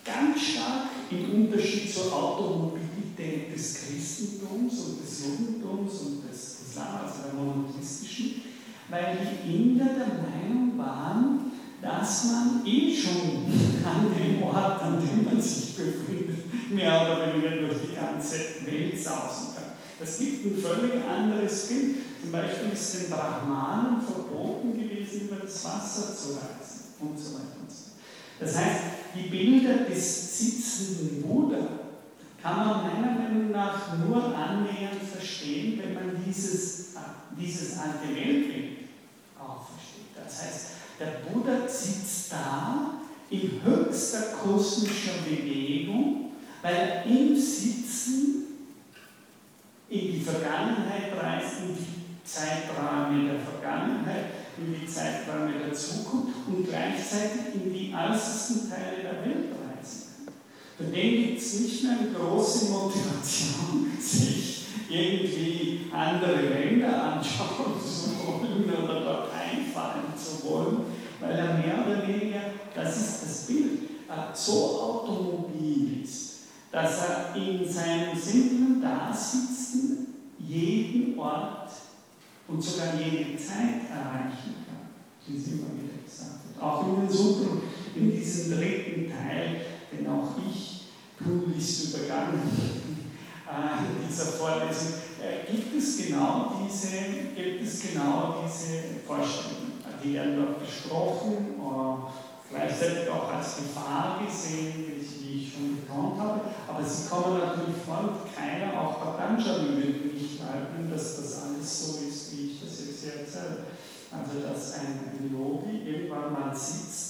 ganz stark im Unterschied zur Automobilität des Christentums und des Judentums und des Islam, also der monotheistischen, weil die Inder der Meinung waren, dass man eh schon an dem Ort, an dem man sich befindet, mehr oder weniger durch die ganze Welt sausen kann. Das gibt ein völlig anderes Bild. Zum Beispiel ist den Brahmanen verboten gewesen, über das Wasser zu reisen und so weiter und so fort. Das heißt, die Bilder des sitzenden Buddha kann man meiner Meinung nach nur annähernd verstehen, wenn man dieses, dieses alte Weltbild auch versteht. Das heißt, der Buddha sitzt da in höchster kosmischer Bewegung, weil er im Sitzen in die Vergangenheit reist, in die Zeiträume der Vergangenheit, in die Zeiträume der Zukunft und gleichzeitig in die äußersten Teile der Welt reisen kann. Den gibt es nicht mehr eine große Motivation, sich irgendwie andere Länder anschauen zu wollen oder dort einfallen zu wollen, weil er mehr oder weniger, das ist das Bild, so automobil ist, dass er in seinem simplen Dasitzen jeden Ort und sogar jede Zeit erreichen kann, wie es immer wieder gesagt wird. Auch in den Sutren, in diesem dritten Teil, den auch ich tunlichst übergangen äh, in dieser Vorlesung, äh, gibt es genau diese, gibt es genau diese Vorstellungen. Die werden dort besprochen, äh, gleichzeitig auch als Gefahr gesehen, wie ich schon betont habe, aber sie kommen natürlich vor und keiner, auch Patanjali will nicht leugnen, dass das alles so ist, wie ich das jetzt erzähle. Also, dass ein, ein irgendwann mal sitzt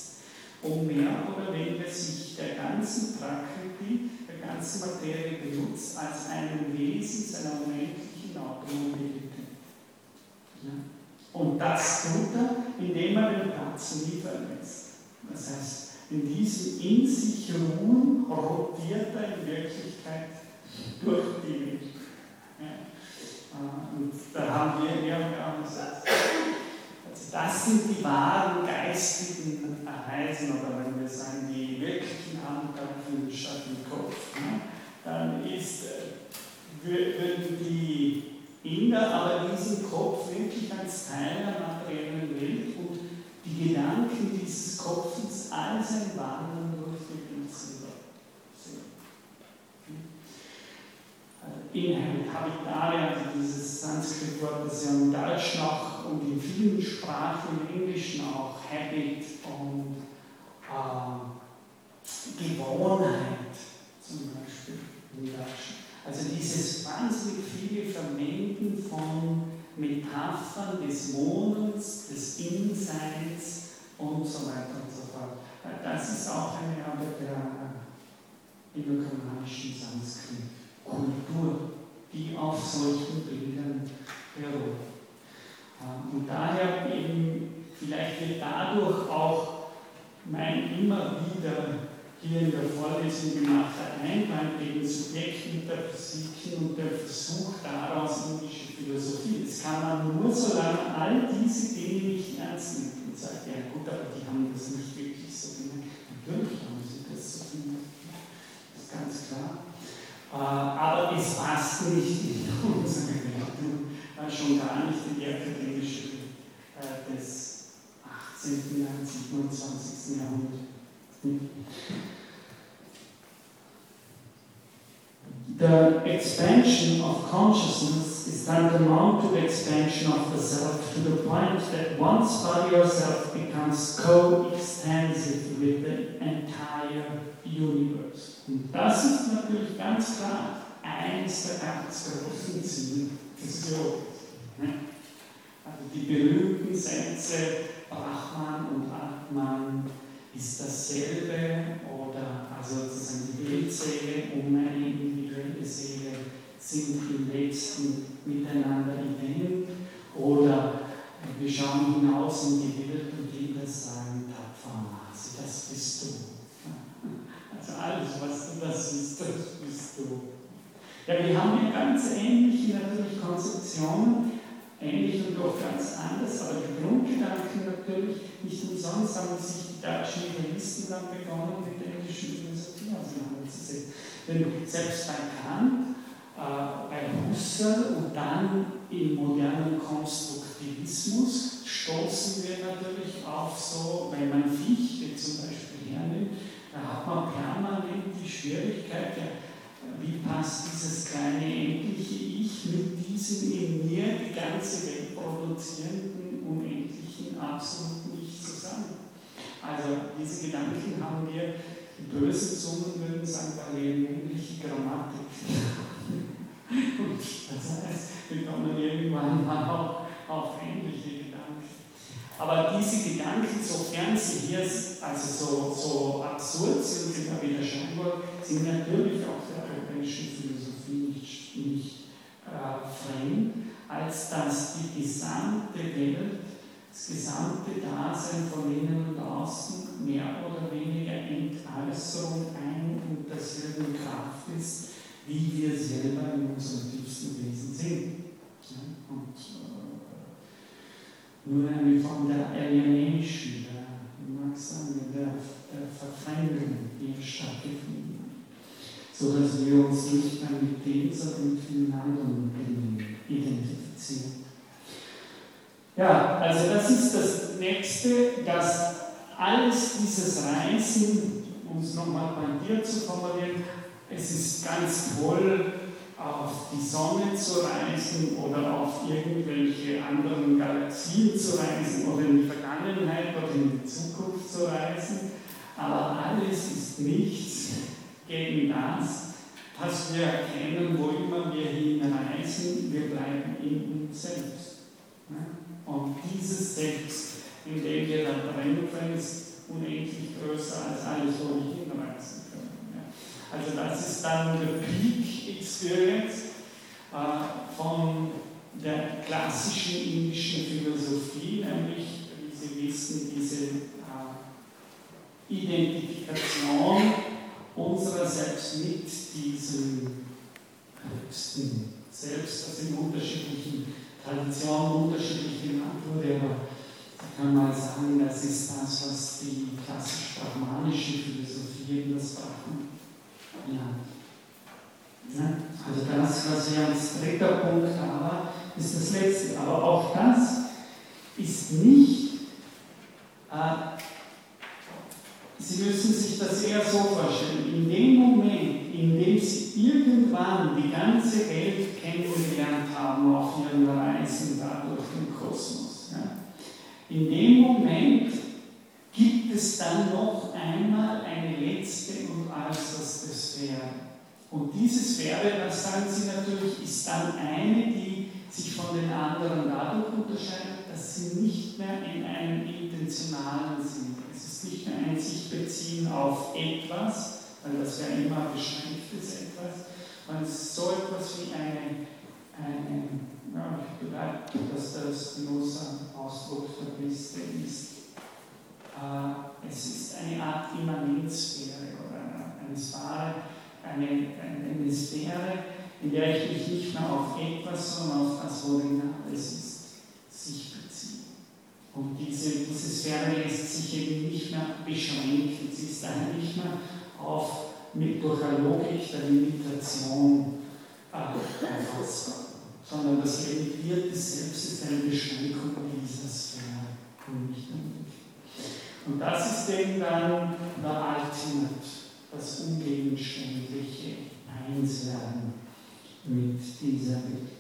und mehr oder weniger sich der ganzen Prakriti, der ganzen Materie benutzt, als einem Wesen seiner unendlichen Automobilität. Ja. Und das tut er, indem er den Platz nie verlässt. Das heißt, in diesem in sich ruhen rotiert er in Wirklichkeit durch die Welt. Ja. Und da haben wir ja gesagt, also das sind die wahren geistigen Reisen, oder wenn wir sagen, die wirklichen statt im Kopf. Ja. Dann ist, äh, würden die Inder aber diesen Kopf wirklich als Teil der materiellen Welt und die Gedanken dieses Kopfes all sein Wandern durch die Grenzen sehen. Inhalt, Habitare, also dieses Sanskrit-Wort, das ja im Deutsch noch und in vielen Sprachen, im Englischen auch, Habit und äh, Gewohnheit zum Beispiel im Deutschen. Also dieses wahnsinnig viele Verwenden von Metaphern des Wohnens, des Innenseins und so weiter und so fort. Das ist auch eine Arbeit der indokananischen Sanskrit-Kultur, die auf solchen Bildern beruht. Und daher eben, vielleicht wird dadurch auch mein immer wieder hier in der Vorlesung gemachter Einwand gegen Subjektmetaphysiken und der Versuch daraus indische Philosophie. Das kann man nur, solange all diese Dinge nicht ernst nimmt und sagt, ja gut, aber die haben das nicht wirklich so gemeint. Natürlich haben sie das so gemeint. Das ist ganz klar. Äh, aber es passt nicht in unsere Wertung, äh, schon gar nicht in die akademische äh, des 18. Jahrhunderts, 27. Jahrhunderts. The expansion of consciousness is tantamount to the expansion of the self to the point that one's body or self becomes coextensive with the entire universe. Und das ist natürlich ganz klar eines der ganz großen Ziele des Yogas. Also die berühmten Sätze Brahman und Atman ist dasselbe oder also sozusagen die Bildseele und meine individuelle Seele sind im letzten miteinander ident oder wir schauen hinaus in die Welt und Kinder sagen, Tapfanasi, das bist du. Also alles, was du das bist, das bist du. Ja, wir haben hier ganz ähnliche natürlich Konzeptionen, ähnlich und doch ganz anders, aber die Grundgedanken natürlich nicht umsonst haben sich die deutschen Idealisten dann begonnen, mit der englischen Philosophie auseinanderzusetzen. Denn selbst bei Kant, äh, bei Husserl und dann im modernen Konstruktivismus stoßen wir natürlich auf so, wenn man Fichte zum Beispiel hernimmt, da hat man permanent die Schwierigkeit, ja, wie passt dieses kleine endliche Ich mit diesem in mir die ganze Welt produzierenden, unendlichen, absoluten Ich zusammen? Also diese Gedanken haben wir, die bösen Zungen würden sagen, ähnliche Grammatik. Und das heißt, wir kommen irgendwann mal auch auf ähnliche Gedanken. Aber diese Gedanken, sofern sie hier also so, so absurd sind, immer wieder scheinbar, sind natürlich auch der europäischen Philosophie nicht, nicht äh, fremd, als dass die gesamte Welt das gesamte Dasein von innen und außen mehr oder weniger Entäußerung ein und derselben Kraft ist, wie wir selber in unserem tiefsten Wesen sind. Und äh, nur eine Form der Alienation, der, mag ich sagen, der, der Verfremdung, die stattgefunden hat. So dass wir uns nicht mehr mit dem, sondern mit vielen anderen Dingen identifizieren. Ja, also das ist das Nächste, dass alles dieses Reisen, um es nochmal bei dir zu formulieren, es ist ganz toll, auf die Sonne zu reisen oder auf irgendwelche anderen Galaxien zu reisen oder in die Vergangenheit oder in die Zukunft zu reisen. Aber alles ist nichts gegen das, was wir erkennen, wo immer wir hinreisen, in uns selbst. Und dieses Selbst, in dem wir da drin ist unendlich größer als alles, wo wir hinreisen können. Also das ist dann der Peak Experience äh, von der klassischen indischen Philosophie, nämlich, wie Sie wissen, diese äh, Identifikation unserer selbst mit diesem höchsten Selbst, das in unterschiedlichen Traditionen unterschiedlich genannt wurde, aber ich kann mal sagen, das ist das, was die klassisch-brahmanische Philosophie in das Brahman ja. Also das, was wir als dritter Punkt haben, ist das letzte. Aber auch das ist nicht, äh, Sie müssen sich das eher so vorstellen, in dem Moment, in dem Sie irgendwann die ganze Welt kennengelernt haben auf Ihren Reisen da durch den Kosmos, ja, in dem Moment gibt es dann noch einmal eine letzte und äußerste Sphäre. Und diese Sphäre, das sagen Sie natürlich, ist dann eine, die sich von den anderen dadurch unterscheidet, dass sie nicht mehr in einem intentionalen sind. Es ist nicht mehr ein sich beziehen auf etwas, weil das ja immer beschränktes etwas, sondern es ist so etwas wie eine, eine ja, ich glaube, dass das Spinoza Ausdruck der Liste ist. Äh, es ist eine Art Immanenzsphäre oder eine, eine Sphäre, eine, eine Sphäre, in der ich mich nicht mehr auf etwas, sondern auf das, worin alles ist, sich beziehe. Und diese, diese Sphäre lässt sich eben nicht mehr beschränken. Sie ist daher nicht mehr auf, mit, durch eine Logik der Limitation äh, erfassbar, sondern das limitierte Selbst ist eine Beschränkung dieser Sphäre und nicht Und das ist eben dann der Ultimate das ungegenständliche Einswerden mit dieser Welt.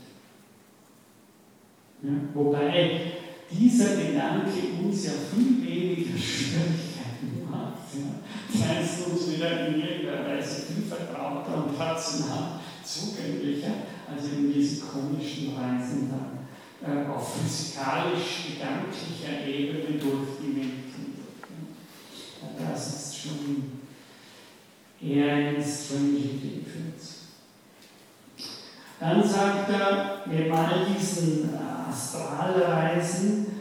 Ja, wobei dieser Gedanke uns ja viel weniger. Ja. Das heißt uns wieder in irgendeiner Weise viel vertrauter und rational zugänglicher, als in diesen komischen Reisen dann äh, auf physikalisch-gedanklicher Ebene durch die. Ja, das ist schon eher in Strange Influence. Dann sagt er, neben all diesen äh, Astralreisen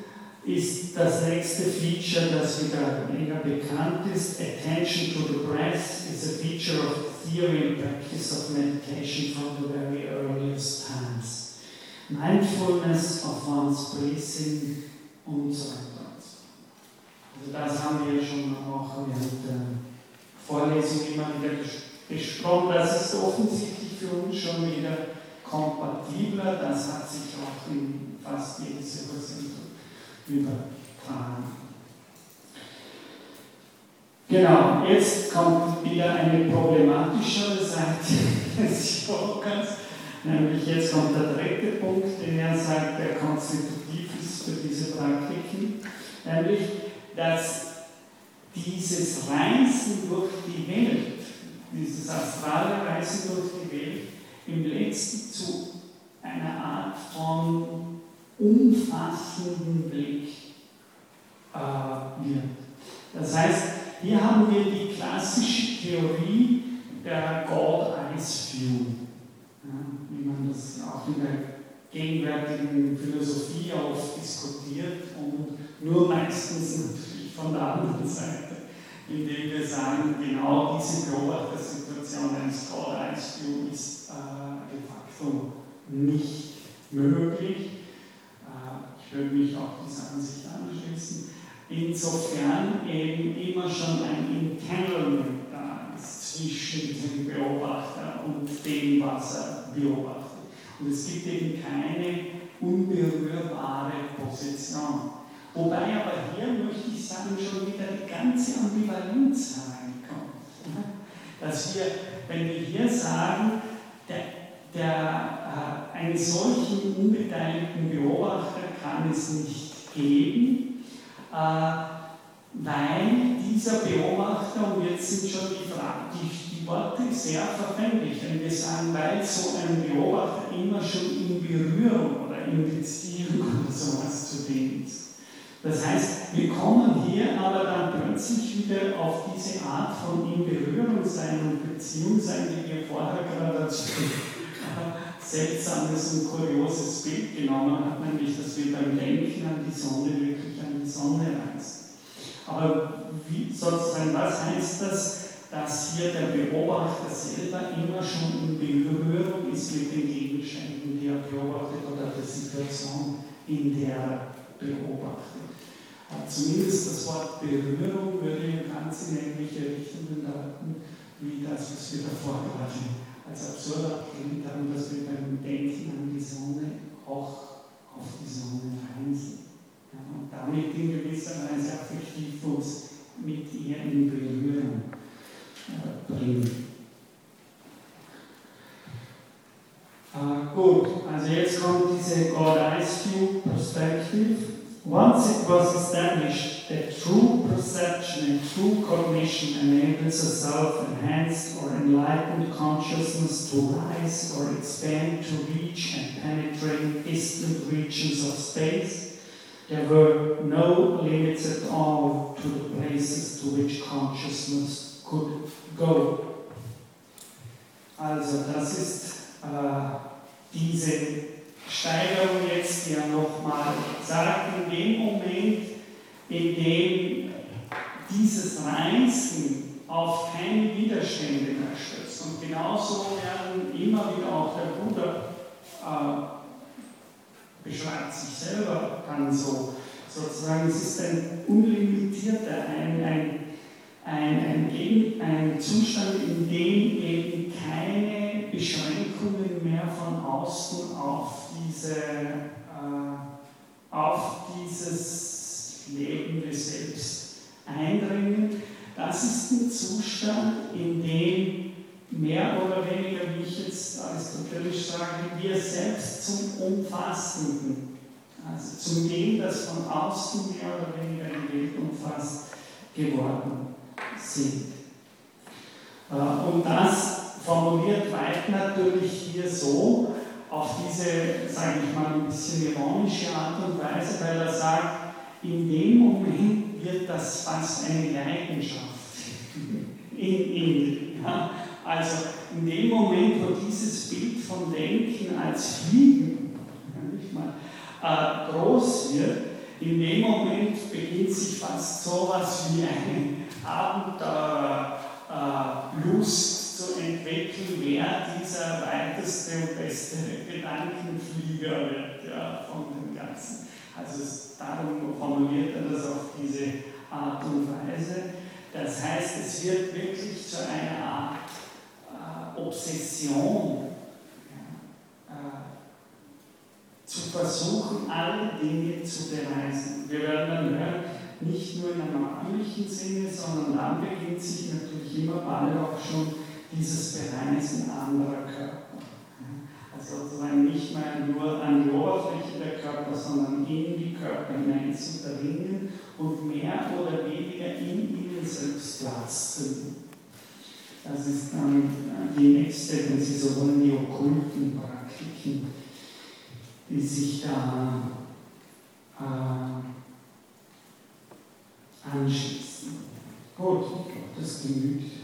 ist das nächste Feature, das wieder länger bekannt ist. Attention to the breath is a feature of theory and practice of meditation from the very earliest times. Mindfulness of one's breathing und so weiter. Also das haben wir schon auch während der Vorlesung immer wieder besprochen. Das ist offensichtlich für uns schon wieder kompatibler. Das hat sich auch in fast jedes Übersetzung übertragen. Genau, jetzt kommt wieder eine problematischere Seite des Yogans, nämlich jetzt kommt der dritte Punkt, den er sagt, der konstitutiv ist für diese Praktiken, nämlich, dass dieses Reisen durch die Welt, dieses astrale Reisen durch die Welt, im letzten zu einer Art von umfassenden Blick äh, wird. Das heißt, hier haben wir die klassische Theorie der God-Eyes View, ja, wie man das auch in der gegenwärtigen Philosophie oft diskutiert und Nur meistens natürlich von der anderen Seite, indem wir sagen, genau diese Beobachtersituation eines God Eyes View ist äh, de facto nicht möglich. Ich würde mich auch dieser Ansicht anschließen. Insofern eben immer schon ein Entanglement da ist zwischen dem Beobachter und dem, was er beobachtet. Und es gibt eben keine unberührbare Position. Wobei aber hier möchte ich sagen, schon wieder die ganze Ambivalenz hereinkommt. Dass wir, wenn wir hier sagen, der, der, äh, einen solchen unbeteiligten Beobachter kann es nicht geben, äh, weil dieser Beobachter, und jetzt sind schon die, die, die Worte sehr verfänglich, wenn wir sagen, weil so ein Beobachter immer schon in Berührung oder in Beziehung oder sowas zu dem ist. Das heißt, wir kommen hier aber dann plötzlich wieder auf diese Art von in Berührung sein und Beziehung sein, die wir vorher gerade als seltsames und kurioses Bild genommen haben, nämlich dass wir beim Denken an die Sonne wirklich an die Sonne reisen. Aber wie, sozusagen, was heißt das, dass hier der Beobachter selber immer schon in Berührung ist mit den Gegenständen, die er beobachtet oder der Situation, in der er beobachtet? Zumindest das Wort Berührung würde in ganz in ähnliche Richtungen deuten, wie das, was wir davor gerade als absurd abgelehnt haben, dass wir beim Denken an die Sonne auch auf die Sonne reisen. Ja, und damit in gewisser Weise affektiv uns mit ihr in Berührung äh, bringen. Äh, gut, also jetzt kommt diese God Eyes View Perspective. Once it was established that true perception and true cognition enables a self-enhanced or enlightened consciousness to rise or expand to reach and penetrate distant regions of space, there were no limits at all to the places to which consciousness could go. Also das ist äh, diese Steigerung jetzt ja er nochmal sagt, in dem Moment, in dem dieses Reisen auf keine Widerstände mehr stößt. Und genauso werden immer wieder auch der Bruder äh, beschreibt sich selber dann so, sozusagen, es ist ein unlimitierter, ein, ein, ein, ein, ein Zustand, in dem eben keine Beschränkungen mehr von außen auf diese, äh, auf dieses lebende Selbst eindringen. Das ist ein Zustand, in dem mehr oder weniger, wie ich jetzt aristotelisch sage, wir selbst zum Umfassenden, also zum dem, das von außen mehr oder weniger die Welt umfasst, geworden sind. Äh, und das formuliert Weit natürlich hier so, auf diese, sage ich mal, ein bisschen ironische Art und Weise, weil er sagt, in dem Moment wird das fast eine Leidenschaft in ihm. Ja? Also in dem Moment, wo dieses Bild von Denken als Fliegen mal, äh, groß wird, in dem Moment beginnt sich fast sowas wie eine Abenteuerlust äh, zu entwickeln, wer dieser weiteste und beste Gedankenflieger wird ja, von dem Ganzen. Also darum formuliert er das auf diese Art und Weise. Das heißt, es wird wirklich zu einer Art äh, Obsession, ja, äh, zu versuchen, alle Dinge zu bereisen. Wir werden dann hören, nicht nur in einem räumlichen Sinne, sondern dann beginnt sich natürlich immer bald auch schon dieses Bereisen anderer Körper. Sozusagen nicht mehr nur an die Oberfläche der Körper, sondern in die Körper hinein zu dringen und mehr oder weniger in ihnen selbst Platz zu nehmen. Das ist dann die nächste, wenn Sie so wollen, die okkulten Praktiken, die sich da äh, anschließen. Gut, das genügt.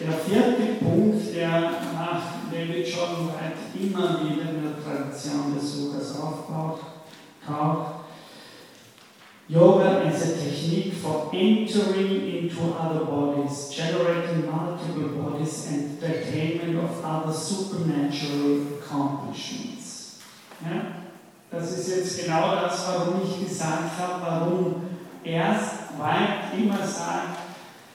Der vierte Punkt, der nach David John White immer wieder in der Tradition des Yogas aufbaut. Yoga is a technique for entering into other bodies, generating multiple bodies, and the attainment of other supernatural accomplishments. Ja? Das ist jetzt genau das, warum ich gesagt habe, warum erst weit immer sagt,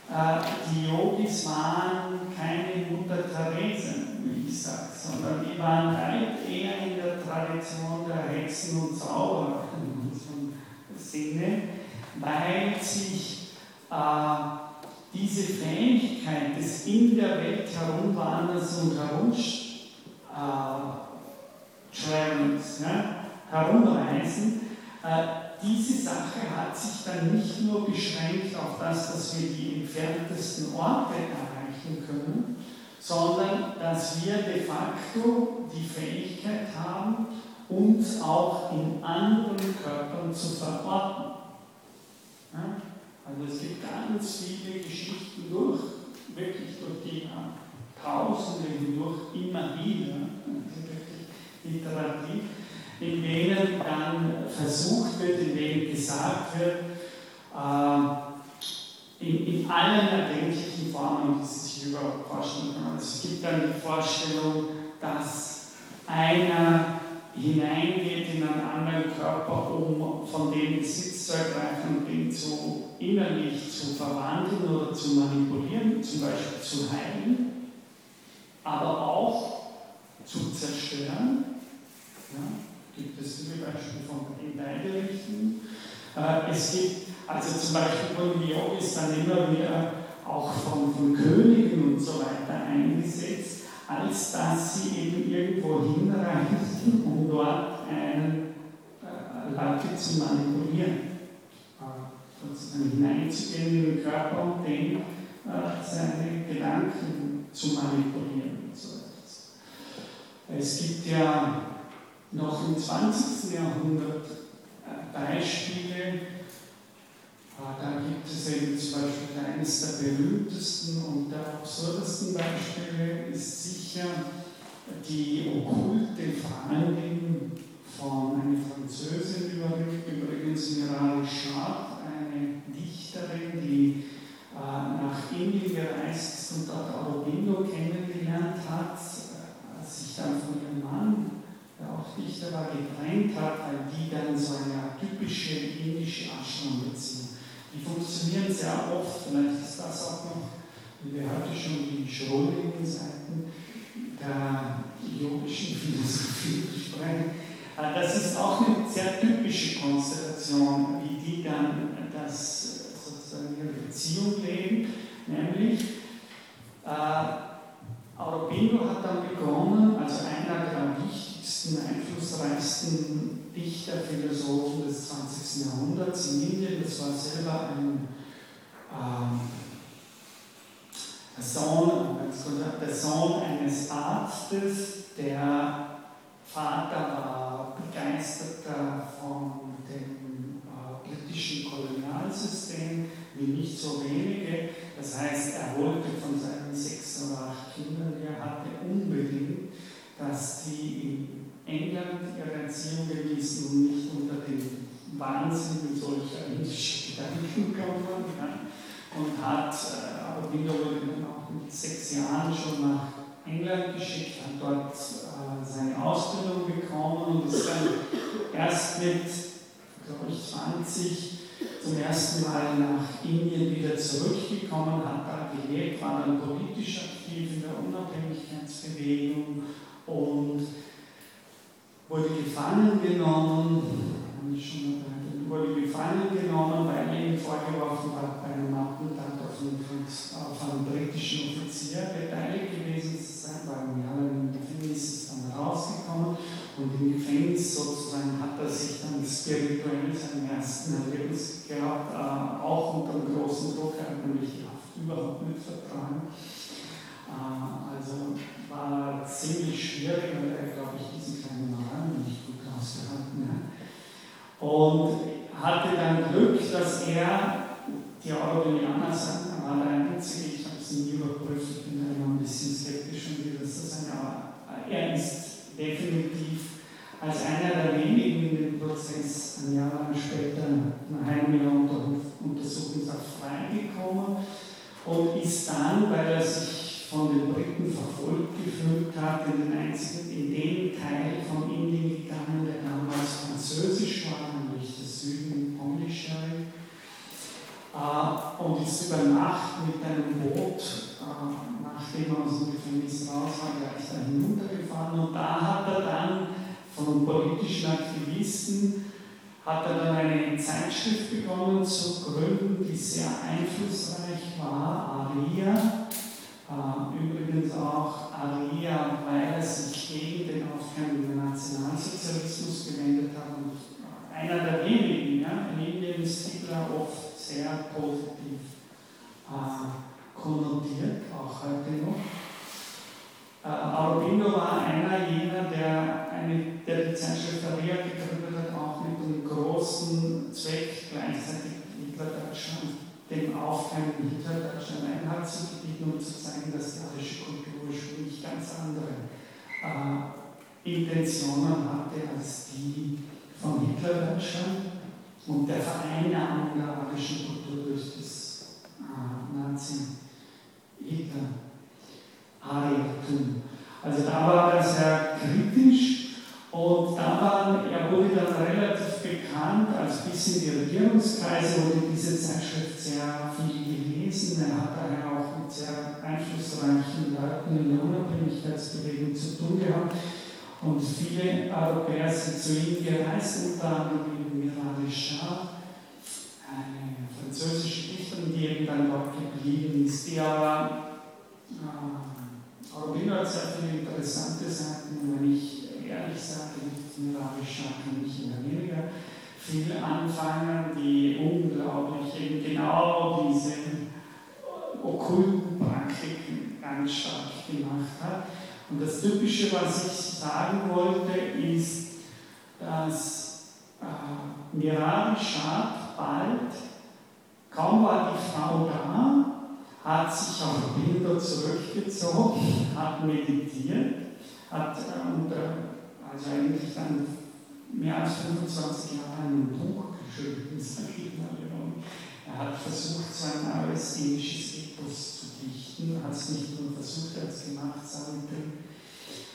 die Yogis waren keine Mutter Therese, wie ich sage, sondern die waren weit eher in der Tradition der Hexen und Zauberer in unserem Sinne, weil sich äh, diese Fähigkeit des in der Welt herumwanderns und herumtravels, äh, ja, herumreisen, äh, diese Sache hat sich dann nicht nur beschränkt auf das, dass wir die entferntesten Orte erreichen können, sondern dass wir de facto die Fähigkeit haben, uns auch in anderen Körpern zu verorten. Also es gibt ganz viele Geschichten durch, wirklich durch die Tausende hindurch immer wieder, also wirklich iterativ, in denen dann versucht wird, in denen gesagt wird, äh, in, in allen erdenklichen Formen, die sich überhaupt vorstellen können. Also es gibt dann die Vorstellung, dass einer hineingeht in einen anderen Körper, um von dem Besitz zu ergreifen und den zu, innerlich zu verwandeln oder zu manipulieren, zum Beispiel zu heilen, aber auch zu zerstören. Ja, gibt es viele Beispiele von Richtungen. Äh, es gibt also zum Beispiel von Yogis dann immer wieder auch von, von Königen und so weiter eingesetzt, als dass sie eben irgendwo hinreisen, um dort einen äh, Leute zu manipulieren. Äh, sozusagen hineinzugehen in den Körper und den äh, seine Gedanken zu manipulieren und so weiter. Es gibt ja noch im 20. Jahrhundert äh, Beispiele, äh, da gibt es eben zum Beispiel eines der berühmtesten und der absurdesten Beispiele ist sicher die okkulte Freundin von einer Französin übrigens Mirale Schad, eine Dichterin, die äh, nach Indien gereist ist und dort Aurobindo kennengelernt hat, sich dann von ihrem Mann Dichter war, getrennt hat, weil die dann so eine typische indische Ashram-Beziehung. Die funktionieren sehr oft, vielleicht ist das auch noch, wie wir heute schon die schrulligen Seiten der yogischen Philosophie besprechen. Äh, das ist auch eine sehr typische Konstellation, wie die dann das sozusagen ihre Beziehung leben, nämlich äh, Aurobindo hat dann begonnen, also einer der wichtigsten wichtigsten, einflussreichsten Dichter, Philosophen des 20. Jahrhunderts in Indien. Das war selber ein ähm, Sohn, der Sohn eines Arztes, der Vater war begeisterter von dem äh, britischen Kolonialsystem, wie nicht so wenige. Das heißt, er wollte von seinen sechs oder acht Kindern, die er hatte, unbedingt, dass die England ihre Erziehung genießen und nicht unter den Wahnsinn solcher indischer Gedanken kommen. Ja. Und hat, äh, aber dann auch mit sechs Jahren schon nach England geschickt, hat dort äh, seine Ausbildung bekommen und ist dann erst mit, glaube ich, 20 zum ersten Mal nach Indien wieder zurückgekommen, hat da gelebt, war dann politisch aktiv in der Unabhängigkeitsbewegung und wurde gefangen genommen, wurde gefangen genommen, weil ihm vorgeworfen war, bei einem Attentat auf einen, auf einen britischen Offizier beteiligt gewesen zu sein, war im Jahr im Gefängnis ist dann rausgekommen und im Gefängnis sozusagen hat er sich dann spirituell seinen ersten Erlebnis gehabt, äh, auch unter einem großen Druck, er hat nämlich die Haft überhaupt nicht vertragen. Äh, also war ziemlich schwierig, weil er, glaube ich, diesen kleinen Rahmen nicht gut ausgehalten hat. Und hatte dann Glück, dass er, die Aurelianer sagen, war der Einzige, ich habe es nie überprüft, ich bin da immer ein bisschen skeptisch und wie das eine er ist definitiv als einer der wenigen in dem Prozess ein Jahr lang später nach einem Untersuchungshaft freigekommen und ist dann, weil er sich von den Briten verfolgt gefühlt hat, in den einzigen, in den Teil von Indien gegangen, der damals französisch war, nämlich der Süden in Pondicherry, äh, und ist über Nacht mit einem Boot, äh, nachdem er aus dem Gefängnis raus war, gleich da hinuntergefahren und da hat er dann von politischen Aktivisten hat er dann eine Zeitschrift begonnen zu gründen, die sehr einflussreich war, ARIA. Äh, übrigens auch ARIA, weil er sich gegen den aufkeimenden Nationalsozialismus gewendet hat. Und einer der wenigen, ja, in Indien ist Hitler oft sehr positiv äh, konnotiert, auch heute noch. Äh, Aurobindo war einer jener, der, eine, der die Zeitschrift Aria gegründet hat, auch mit dem großen Zweck, gleichzeitig Hitler-Deutschland, dem aufkeimenden Hitler-Deutschland Einhalt zu und zu zeigen, dass die arische Kultur ursprünglich ganz andere äh, Intentionen hatte als die von Hitler-Deutschland und der Vereinnahmung der arischen Kultur durch das äh, Nazi-Hitler. Ariatum. Also da war er sehr kritisch und da war, er wurde dann relativ bekannt, als bis in die Regierungskreise wurde diese Zeitschrift sehr viel gelesen. Er hat daher sehr einflussreichen Leuten in der Unabhängigkeitsbewegung zu tun gehabt. Und viele Europäer sind zu ihm gereist, unter anderem Mirali Shah, eine französische Dichterin, die eben dann dort geblieben ist, die aber äh, Aurobindo hat sehr viele interessante Seiten, wenn ich ehrlich sage, mit Mirabischer kann ich in Amerika viel anfangen, die unglaublich eben genau diese okkulten stark gemacht hat. Und das Typische, was ich sagen wollte, ist, dass äh, Mirari Schad bald, kaum war die Frau da, hat sich auf Bilder zurückgezogen, hat meditiert, hat und, also eigentlich dann mehr als 25 Jahre ein Buch geschrieben. Er hat versucht, sein neues indisches Epos zu dichten, hat es nicht nur versucht, er hat es gemacht, Saviत्री.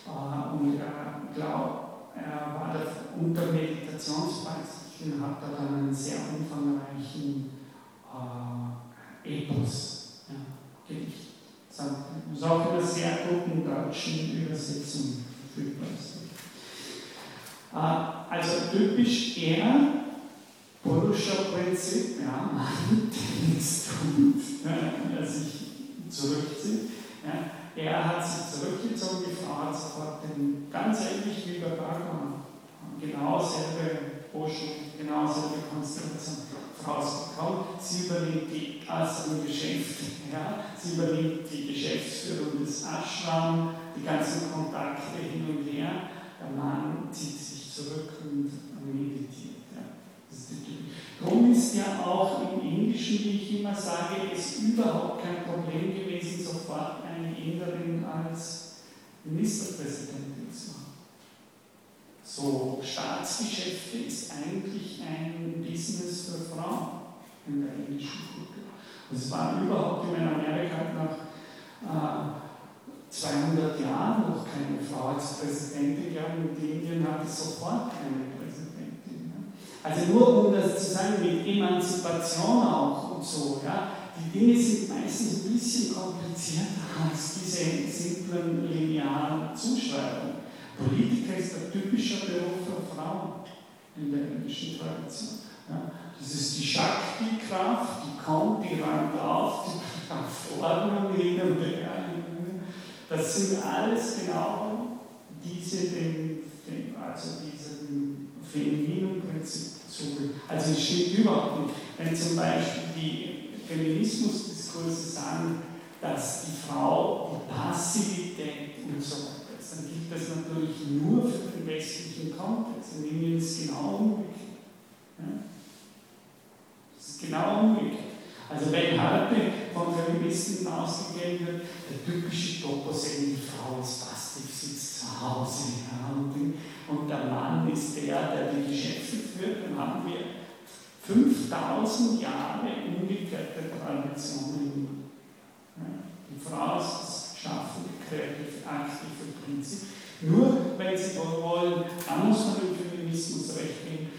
Äh, und er glaubt, er war unter Meditationspraktiken, hat er dann einen sehr umfangreichen äh, Epos Gedicht. Das ist auch in einer sehr guten deutschen Übersetzung verfügbar. Äh, also typisch er, Purusha-Prinzip, ja, Mann, nichts tut, ja, er sich zurückzieht. Ja. Er hat sich zurückgezogen, die Frau hat sofort den, ganz ähnlich wie bei Bhagavan, genau selbe Boschen, genau selbe Konstellation rausgekommen. Sie übernimmt die äußeren Geschäfte, ja? sie übernimmt die Geschäftsführung des Ashram, die ganzen Kontakte hin und her. Der Mann zieht sich zurück und meditiert. Darum ist ja auch im Indischen, wie ich immer sage, es überhaupt kein Problem gewesen, sofort eine Inderin als Ministerpräsidentin zu haben. So, Staatsgeschäfte ist eigentlich ein Business für Frauen in der indischen Kultur. Es war überhaupt in Amerika nach äh, 200 Jahren noch keine Frau als Präsidentin und Indien hatte sofort eine Präsidentin. Ja. Also nur um das zu sagen, mit Emanzipation auch und so. Ja. Die Dinge sind meistens ein bisschen komplizierter als diese simplen linearen Zuschreibungen. Politiker ist ein typischer Beruf für Frauen in der indischen Tradition. Ja, das ist die Shakti-Kraft, die kommt, die räumt auf, die schafft Ordnung in und Das sind alles genau diese, den, den, also diesen femininen Prinzip Also es stimmt überhaupt nicht. Wenn zum Beispiel die Feminismusdiskurse sagen, dass die Frau die Passivität und so weiter dann gilt das natürlich nur für den westlichen Kontext. In Indien ist es genau umgekehrt. Ja? Das ist genau umgekehrt. Also wenn heute von Feministen ausgegeben wird, der typische Topos die Frau ist passiv, sitzt zu Hause ja, und, und der Mann ist der, der die Geschäfte führt, dann haben wir 5000 Jahre umgekehrte Traditionen. Die Frau ist das schaffende, kreative, aktive Prinzip. Nur, wenn Sie wollen, muss man im Feminismus recht geben,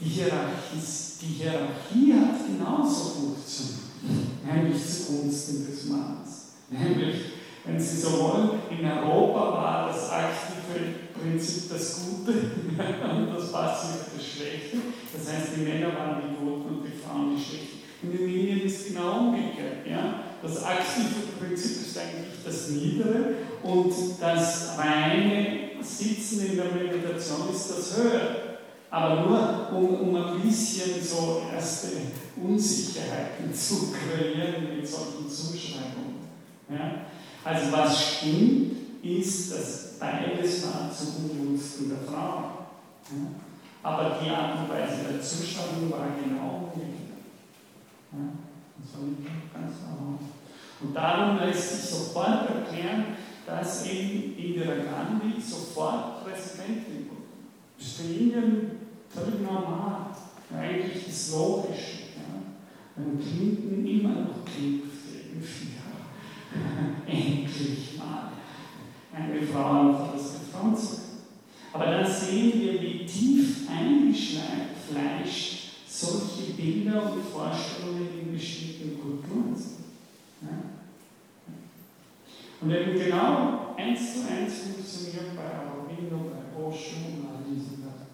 die Hierarchie, die Hierarchie hat genauso funktioniert, nämlich zugunsten des Mannes. Nämlich, wenn Sie so wollen, in Europa war das aktive Prinzip das Gute und das Passive das Schlechte. Das heißt, die Männer waren die Guten und die Frauen die Schlechten. In den Linien ist es genau umgekehrt. Ja? Das aktive Prinzip ist eigentlich das Niedere und das reine Sitzen in der Meditation ist das Höhere. Aber nur, um, um ein bisschen so erste Unsicherheiten zu kreieren mit solchen Zuschreibungen. Ja? Also was stimmt, ist, dass beides war zu Ungunsten der Frau. Ja? Aber die Art und Weise der Zuschreibung war genau. Ja? Und darum lässt sich sofort erklären, dass eben Indira Gandhi sofort Präsidentin wurde. Das ist für Indien völlig normal. Eigentlich ist logisch. Ja? Wenn Clinton immer noch ja. Endlich mal eine Frau auf das Front Aber dann sehen wir, wie tief eingefleischt solche Bilder und Vorstellungen in bestimmten Kulturen sind. Ja? Und eben genau eins zu eins funktioniert bei Aurobindo, bei Osho und all diesen Sachen.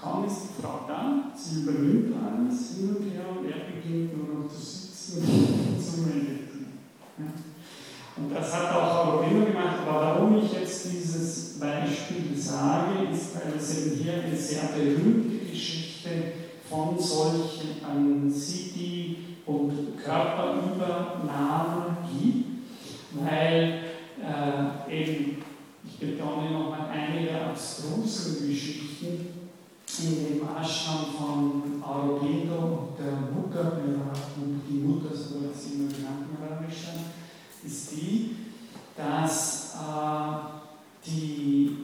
Kaum ist die Frau da, sie übernimmt alles hin und her und er beginnt nur noch zu sitzen und zu meditieren. Ja? Und das hat auch Aurobindo gemacht, aber warum ich jetzt dieses Beispiel sage, ist, weil es eben hier eine sehr berühmte Geschichte von solchen City- und Körperübernahmen gibt, weil äh, eben, ich betone nochmal, einige abstrusen Geschichten in dem Ashram von Aurobindo und der Mutter, die Mutter, so wird sie immer genannt ist die, dass äh, die,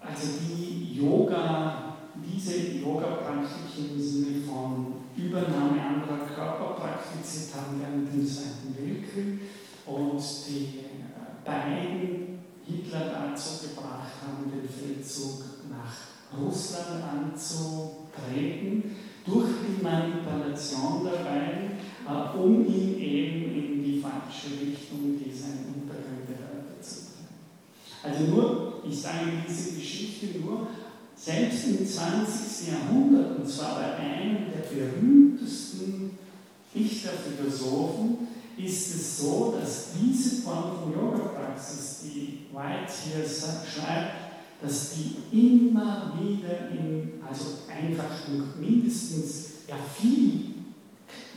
also die Yoga, diese Yoga-Praktiken im Sinne von Übernahme anderer Körper praktiziert haben während dem Zweiten Weltkrieg und die äh, beiden Hitler dazu gebracht haben, den Feldzug nach Russland anzutreten, durch die Manipulation beiden, äh, um ihn eben in die falsche Richtung dieser Untergründe weiterzubringen. Also nur, ich sage diese Geschichte nur, selbst im 20. Jahrhundert, und zwar bei einem der berühmtesten Dichterphilosophen, ist es so, dass diese Form von Yoga-Praxis, die White hier schreibt, dass die immer wieder in, also einfach mindestens ja, viel,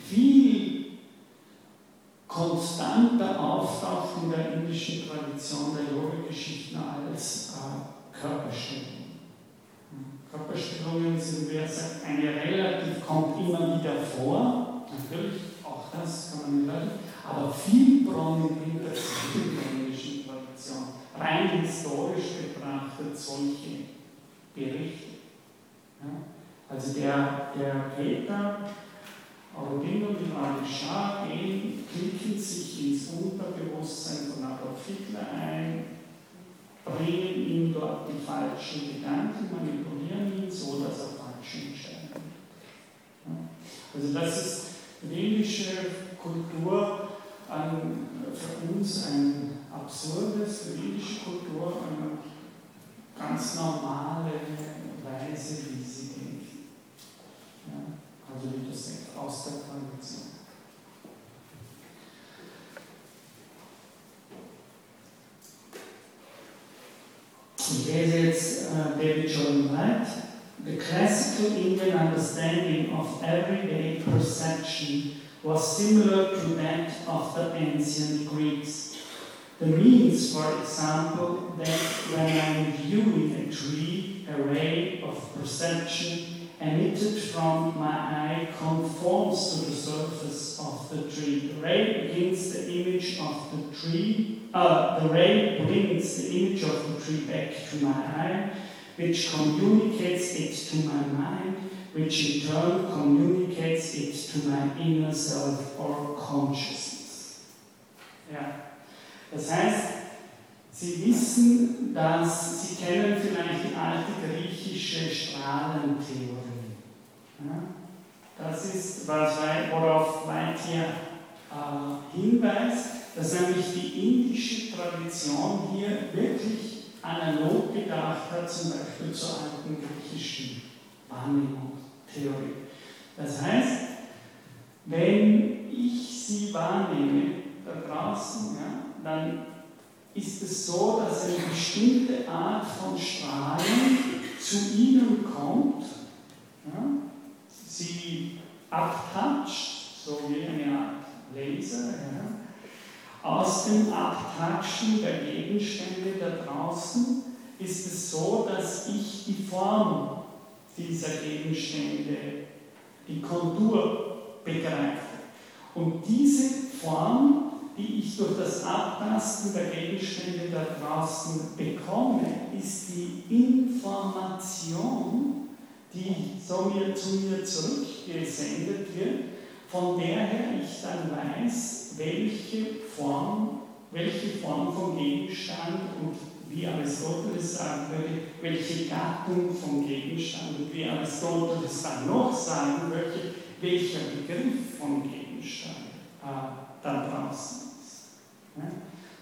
viel konstanter auftaucht in der indischen Tradition der Yoga-Geschichten als äh, Körperstellung. Körperstellungen sind, wer sagt, eine relativ, kommt immer wieder vor, natürlich, auch das kann man nicht aber viel prominenter Tradition, rein historisch betrachtet, solche Berichte. Ja? Also der, der Peter, Aurobindo und Ali Shah gehen, klicken sich ins Unterbewusstsein von Adolf Hitler ein, bringen ihm dort die falschen Gedanken, manipulieren ihn so, dass er falsche Entscheidungen ja. Also das ist indische Kultur an, für uns ein absurdes, für indische Kultur eine ganz normale Weise, wie sie denkt. Ja. Also wie das aus der Tradition. Ich lese jetzt uh, David Jordan White. The classical Indian understanding of everyday perception was similar to that of the ancient Greeks. The means, for example, that when I am viewing a tree, a ray of perception emitted from my eye conforms to the surface of the tree. The ray begins the image of the tree, uh, the ray brings the image of the tree back to my eye, which communicates it to my mind, which in turn communicates it to my inner self or consciousness. Ja. Das heißt, Sie wissen, dass Sie kennen vielleicht die alte griechische Strahlentheorie. Ja? Das ist, was, worauf Weit hier äh, hinweist, dass nämlich die indische Tradition hier wirklich analog gedacht hat, zum Beispiel zur alten griechischen Wahrnehmungstheorie. Das heißt, wenn ich sie wahrnehme da draußen, ja, dann ist es so, dass eine bestimmte Art von Strahlen zu ihnen kommt, ja, sie abtatscht, so wie eine Art Laser, ja, aus dem Abtatschen der Gegenstände da draußen ist es so, dass ich die Form dieser Gegenstände, die Kontur begreife. Und diese Form die ich durch das Abtasten der Gegenstände da draußen bekomme, ist die Information, die so mir, zu mir zurückgesendet wird, von der her ich dann weiß, welche Form, welche Form von Gegenstand und wie Aristoteles sagen würde, welche Gattung von Gegenstand und wie Aristoteles dann noch sagen würde, welcher Begriff von Gegenstand äh, da draußen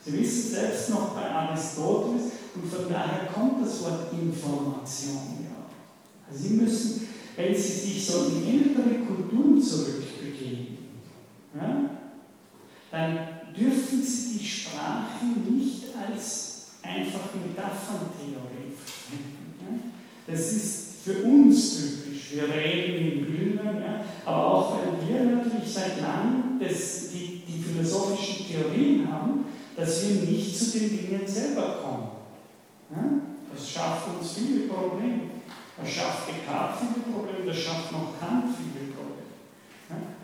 Sie wissen selbst noch bei Aristoteles und von daher kommt das Wort Information ja. Also Sie müssen, wenn Sie sich so in ältere Kulturen zurückbegeben, ja, dann dürfen Sie die Sprache nicht als einfach Metapherntheorie verwenden. Das ist für uns typisch. Wir reden in Bildern, ja, aber auch weil wir natürlich seit langem das, die philosophischen Theorien haben, dass wir nicht zu den Dingen selber kommen. Ja? Das schafft uns viele Probleme. Das schafft Descartes viele Probleme, das schafft noch Kant viele Probleme.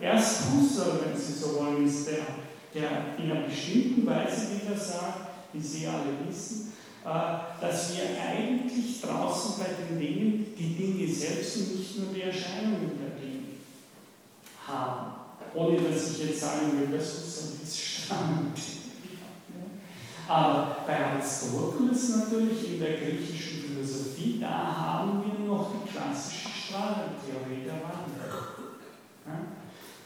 Ja? Erst Husserl, wenn Sie so wollen, ist der, der in einer bestimmten Weise wieder sagt, wie Sie alle wissen, äh, dass wir eigentlich draußen bei den Dingen die Dinge selbst und nicht nur die Erscheinungen der Dinge haben. Ohne dass ich jetzt sagen will, das ist ein bisschen spannend. Aber bei Aristoteles natürlich in der griechischen Philosophie, da haben wir noch die klassische Strahlentheorie der Wandel.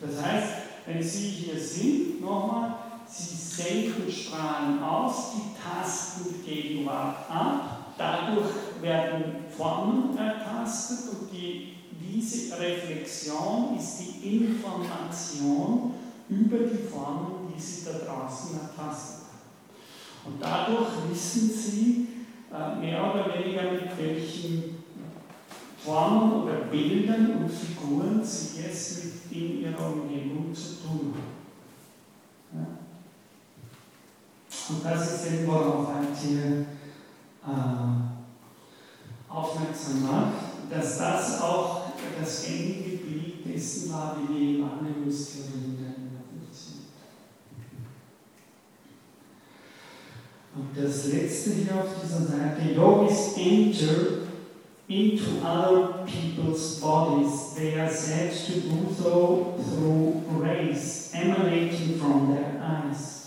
Das heißt, wenn Sie hier sind, nochmal, Sie senken Strahlen aus, die tasten die Gegenwart ab, dadurch werden Formen ertastet und die, diese Reflexion ist die Information über die Formen, die Sie da draußen ertasten. Und dadurch wissen Sie äh, mehr oder weniger, mit welchen Formen oder Bildern und Figuren Sie es mit in Ihrer Umgebung zu tun haben. Und das ist eben, worauf halt hier äh, aufmerksam macht, dass das auch das gängige Bild dessen war, wie die Wahrnehmungstheorien Und das letzte hier auf dieser Seite, Yogis enter into other people's bodies. They are said to do so through rays emanating from their eyes.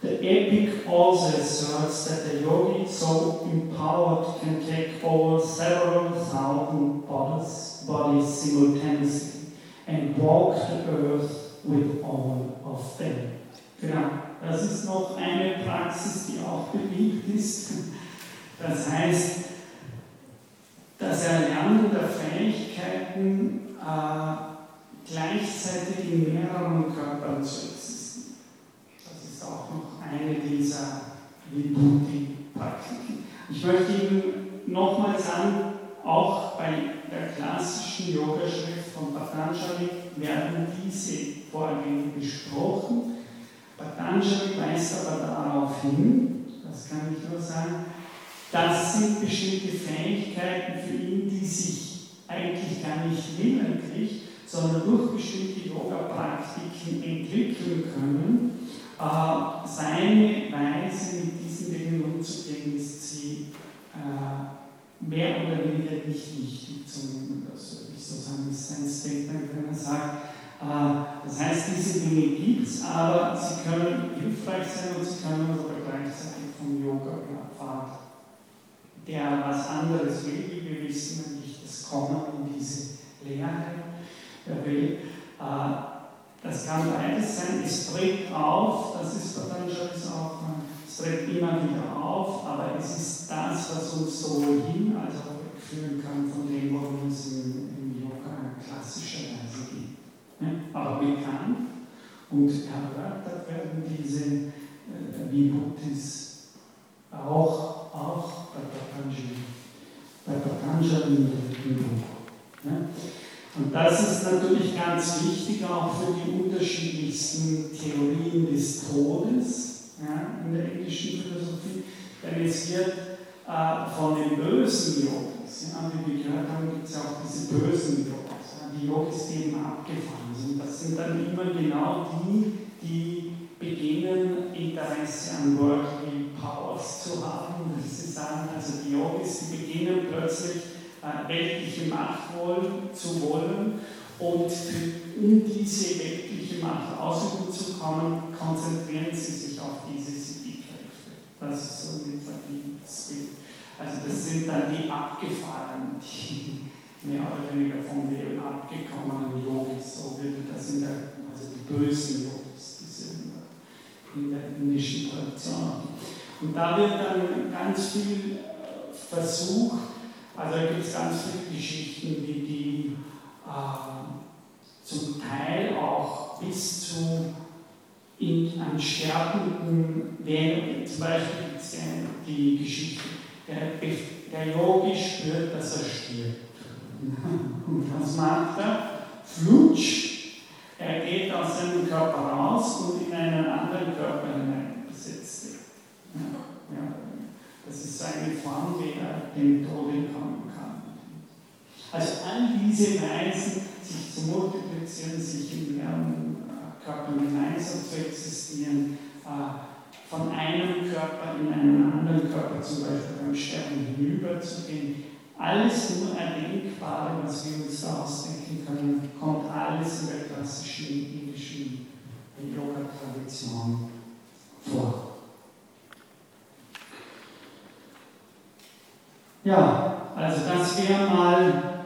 The epic also asserts that the yogi, so empowered, can take over several thousand bodies, bodies simultaneously and walk the earth with all of them. Genau. Das ist noch eine Praxis, die auch beliebt ist. Das heißt, das Erlernen der Fähigkeiten äh, gleichzeitig in mehreren Körpern zu existieren. Das ist auch noch eine dieser Vibhuti-Praktiken. Ich möchte Ihnen nochmal sagen, auch bei der klassischen Yogaschrift von Patanjali werden diese Vorgänge besprochen. Patanjali weist aber darauf hin, das kann ich nur sagen, das sind bestimmte Fähigkeiten für ihn, die sich eigentlich gar nicht willentlich, sondern durch bestimmte Yoga-Praktiken entwickeln können, äh, seine Weise, mit diesen Dingen umzugehen, ist sie äh, mehr oder weniger wichtig zu nehmen. Das würde ich ist sein Statement, wenn er sagt, äh, das heißt, diese Dinge gibt es, aber sie können hilfreich sein und sie können aber gleichzeitig vom Yoga Pfad, der was anderes will, wie wir wissen, nämlich das Kommen in diese Lehre, der will. Äh, das kann beides sein, es tritt auf, das ist Patanjali's auch, tritt immer wieder auf, aber es ist das, was uns sowohl hin als auch wegführen kann von dem, worum es im, im Yoga klassischerweise geht. Aber bekannt und erörtert werden diese äh, Vibhutis auch, auch bei Patanjali, bei Patanjali im Buch. Und das ist natürlich ganz wichtig auch für die unterschiedlichsten Theorien des Todes ja, in der indischen Philosophie, denn es wird äh, von den bösen Yogis, ja, wie wir gehört haben, gibt es ja auch diese bösen Yogis, ja, die Yogis, die eben abgefahren sind. Das sind dann immer genau die, die beginnen, Interesse an Worldly Powers zu haben. Sie sagen, also die Yogis, die beginnen plötzlich äh, weltliche Macht wollen, zu wollen und um diese weltliche Macht ausüben zu kommen, konzentrieren sie sich auf diese Siddhi-Kräfte. Das ist so ein das Bild. Also das sind dann die Abgefahrenen, die mehr oder weniger vom Leben abgekommenen Yogis, so würde das in der, also die bösen Yogis, diese in der indischen Tradition. Und da wird dann ganz viel versucht, also da gibt es ganz viele Geschichten, wie die äh, zum Teil auch bis zu in, an Sterbenden, wenn, zum Beispiel die Geschichte, der, der Yogi spürt, dass er stirbt. Und was macht er? Flutsch, er geht aus seinem Körper raus und in einen anderen Körper hineinsetzt. Ja, ja. Das ist eine Form, wie er dem Tod entkommen kann. Also all diese Weisen, sich zu multiplizieren, sich in mehreren Körpern gemeinsam zu existieren, äh, von einem Körper in einen anderen Körper, zum Beispiel beim Sterben hinüberzugehen, alles nur Erdenkbare, was wir uns da ausdenken können, kommt alles in der klassischen indischen Yoga-Tradition vor. Ja, also das wäre mal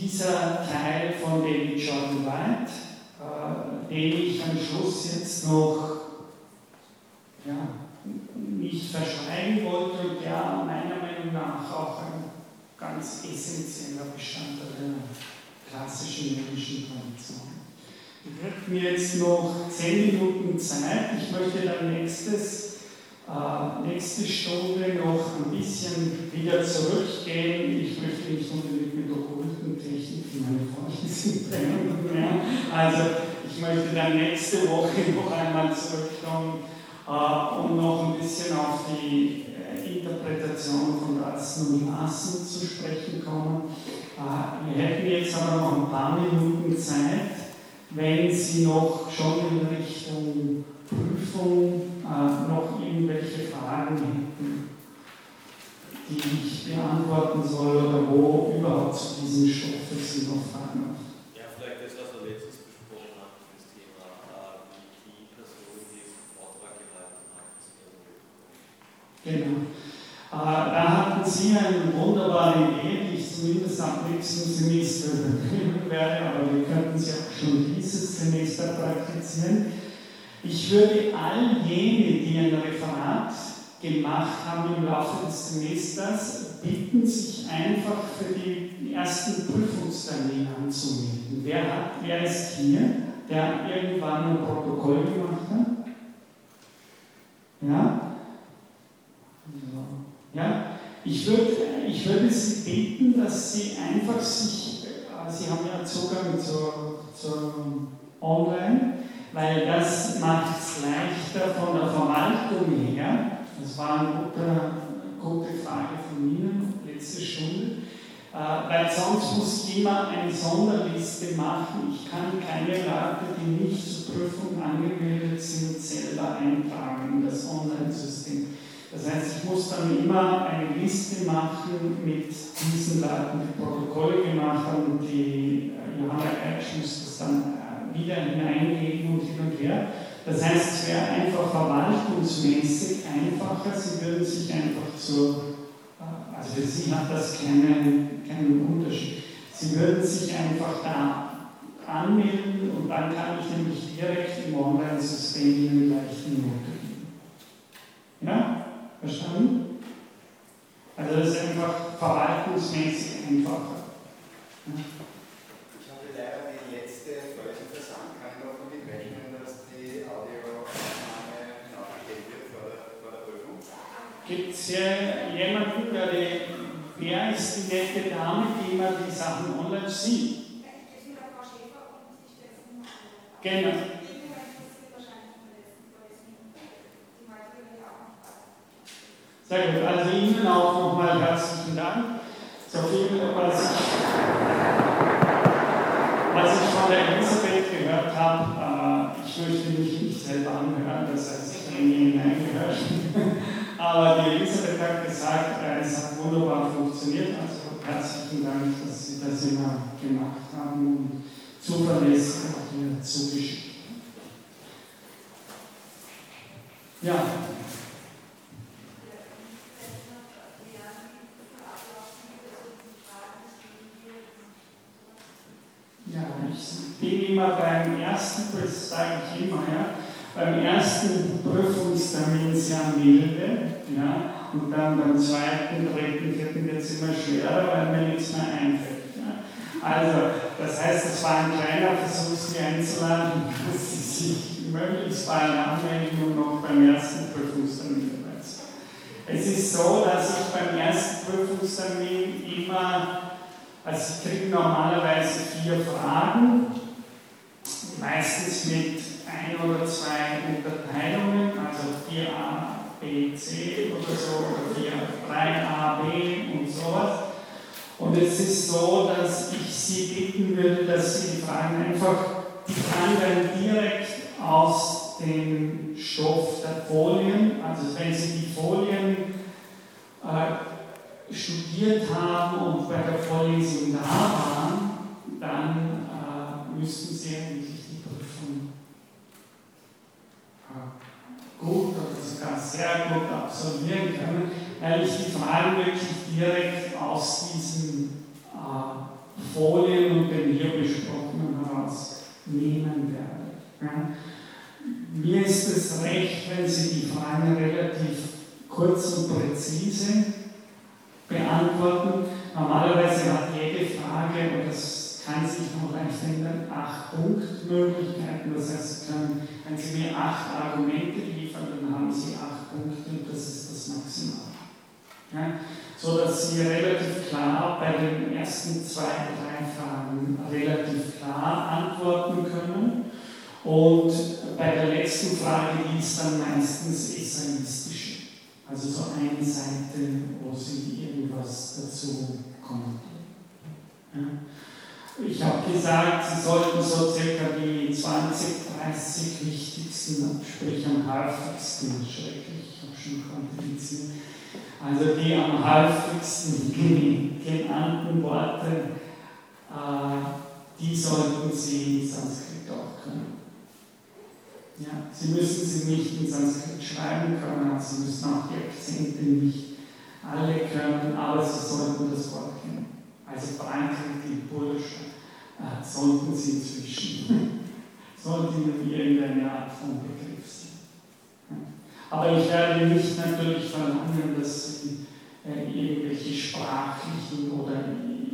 dieser Teil von David Jordan White, äh, den ich am Schluss jetzt noch ja, nicht verschweigen wollte und der meiner Meinung nach auch ein ganz essentieller Bestandteil der klassischen indischen Tradition. Ich habe mir jetzt noch zehn Minuten Zeit. Ich möchte dann nächstes äh, nächste Stunde noch ein bisschen wieder zurückgehen. Ich möchte nicht unbedingt mit okkulten Techniken, meine Freunde sind mehr. Also ich möchte dann nächste Woche noch einmal zurückkommen äh, und noch ein bisschen auf die äh, Interpretation von Rassen und Lassen zu sprechen kommen. Äh, wir hätten jetzt aber noch ein paar Minuten Zeit, wenn Sie noch schon in Richtung Prüfung äh, noch irgendwelche Fragen hätten, die ich beantworten soll oder wo überhaupt zu diesem Stoff Sie noch Fragen haben. Ja, vielleicht das, was wir letztens besprochen haben, das Thema, äh, wie die Person, die diesen Vortrag gehalten hat, Genau. Äh, da hatten Sie eine wunderbare Idee, die ich zumindest am nächsten Semester übernehmen werde, aber wir könnten sie auch schon dieses Semester praktizieren ich würde all jene, die ein Referat gemacht haben im Laufe des Semesters, bitten, sich einfach für die ersten Prüfungstermine anzumelden. Wer, hat, wer ist hier, der irgendwann ein Protokoll gemacht hat? Ja? Ja? Ich würde, ich würde Sie bitten, dass Sie einfach sich, äh, Sie haben ja Zugang zur, zur Online, weil das macht es leichter von der Verwaltung her. Das war eine gute, gute Frage von Ihnen, letzte Stunde. Äh, weil sonst muss immer eine Sonderliste machen. Ich kann keine Leute, die nicht zur Prüfung angemeldet sind, selber eintragen in das Online-System. Das heißt, ich muss dann immer eine Liste machen mit diesen Leuten, die Protokolle gemacht haben die äh, Johanna Geitsch muss das dann wieder hineingeben und hin und her. Das heißt, es wäre einfach verwaltungsmäßig einfacher, Sie würden sich einfach zur also für Sie hat das keinen, keinen Unterschied. Sie würden sich einfach da anmelden und dann kann ich nämlich direkt im Online-System Ihnen gleich die Note geben. Ja? Verstanden? Also das ist einfach verwaltungsmäßig einfacher. Ja? Ich habe leider die letzte Folge interessant. Kann ich auch damit rechnen, dass die Audioaufnahme nachgestellt wird vor der, vor der Prüfung? Gibt es hier jemanden, der die, wer ist die nette Dame, die immer die Sachen online sieht? Genau. Sehr gut, also Ihnen auch nochmal herzlichen Dank. So viel, was ich, was ich von der Elisabeth gehört habe, äh, ich möchte mich nicht selber anhören, das heißt, ich habe nie hineingehört. Aber die Elisabeth hat gesagt, es hat wunderbar funktioniert. Also herzlichen Dank, dass Sie das immer gemacht haben und zuverlässig auch hier zugeschickt. Ja. Ja, ich bin immer beim ersten, das sage ich immer, ja, beim ersten Prüfungstermin sehr milde, ja, und dann beim zweiten, dritten, vierten wird es immer schwerer, weil mir nichts mehr einfällt. Ja. Also, das heißt, es war ein kleiner Versuch, Sie einzuladen, dass Sie sich möglichst bald anmelden und noch beim ersten Prüfungstermin dabei. Es ist so, dass ich beim ersten Prüfungstermin immer, also ich kriege normalerweise vier Fragen, meistens mit ein oder zwei Unterteilungen, also 4a, b, c oder so, oder 4, 3a, b und sowas. Und es ist so, dass ich Sie bitten würde, dass Sie die Fragen einfach, die Fragen werden direkt aus dem Stoff der Folien, also wenn Sie die Folien äh, studiert haben und bei der Vorlesung da waren, dann äh, müssten Sie eigentlich die Prüfung gut oder sogar sehr gut absolvieren können, weil ich die Fragen wirklich direkt aus diesen äh, Folien und den hier besprochenen heraus nehmen werde. Ja. Mir ist es recht, wenn Sie die Fragen relativ kurz und präzise beantworten. Normalerweise hat jede Frage, und das kann sich noch leicht ändern, acht Punktmöglichkeiten. Das heißt, wenn Sie mir acht Argumente liefern, dann haben Sie acht Punkte und das ist das Maximal. Ja? So dass Sie relativ klar bei den ersten zwei, drei Fragen relativ klar antworten können. Und bei der letzten Frage, die ist dann meistens essayistische. Also so eine Seite, wo Sie irgendwas dazu kommt. Ja. Ich habe gesagt, Sie sollten so circa die 20, 30 wichtigsten, sprich am häufigsten, schrecklich, ich habe schon quantifiziert, also die am häufigsten genannten Worte, äh, die sollten Sie in Sanskrit auch können. Ja, Sie müssen sie nicht in Sanskrit schreiben können, Sie müssen auch die Akzente nicht alle können, aber Sie sollten das Wort kennen. Also Brankritik, Bursche, äh, sollten Sie inzwischen, sollte Ihnen irgendeine Art von Begriff sein. Aber ich werde nicht natürlich verlangen, dass Sie äh, irgendwelche sprachlichen oder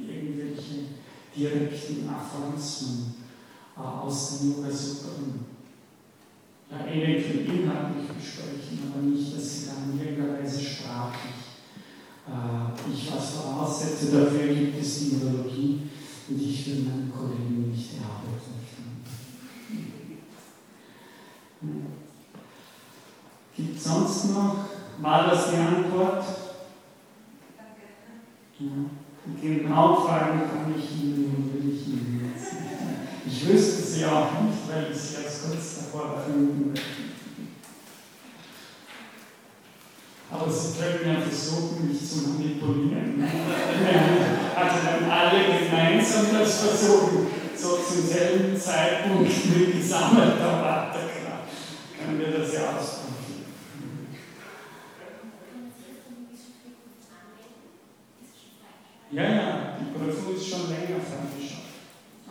irgendwelche direkten Aphorismen äh, aus den Yoga Sutren ja, eventuell inhaltlich besprechen, aber nicht, dass sie dann in irgendeiner Weise sprachlich äh, ich was voraussetze. Dafür gibt es die Neurologie und ich will meinen Kollegen nicht erarbeiten. Gibt es sonst noch? War das die Antwort? Ja. genau fragen kann ich Ihnen und will ich Ihnen jetzt nicht. Ich wüsste sie auch nicht, weil ich sie erst kurz davor finden werde. Aber Sie können ja versuchen, mich zu manipulieren. Also wenn alle gemeinsam das versuchen, so zum selben Zeitpunkt mit gesammelter Wattekraft, können wir das ja ausprobieren. Ja, ja, die Prüfung ist schon länger freigeschaltet.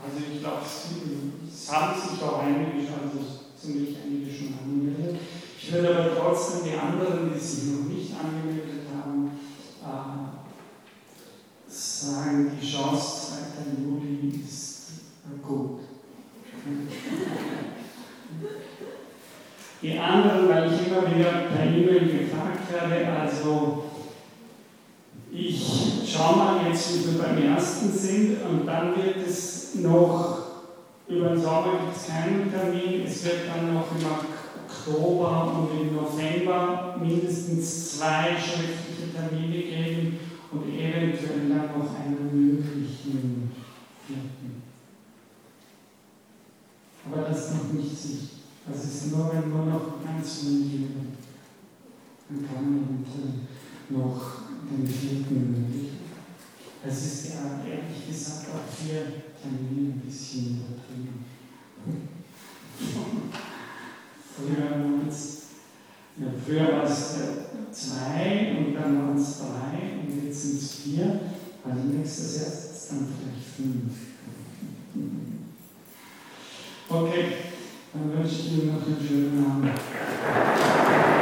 Also ich glaube, es haben sich auch einige schon, also ziemlich einige schon angemeldet. Ich würde aber trotzdem die anderen, die sich noch nicht angemeldet haben, äh, sagen, die Chance 2. Juli ist gut. Die anderen, weil ich immer wieder per E-Mail gefragt werde, also ich schaue mal jetzt, wie wir beim ersten sind und dann wird es noch, über den Sommer gibt es keinen Termin, es wird dann noch im Oktober und im November mindestens zwei schriftliche Termine geben und eventuell dann noch einen möglichen vierten. Aber das ist noch nicht sicher. Das ist nur, wenn nur noch ganz wenige, dann kann man noch entgegennehmen. Das ist ja ehrlich gesagt auch hier ein bisschen übertrieben. Früher waren es, ja, früher war es zwei und dann waren es drei und jetzt sind es vier, also nächstes Jahr ist es dann vielleicht fünf. Okay, dann wünsche ich Ihnen noch einen schönen Abend.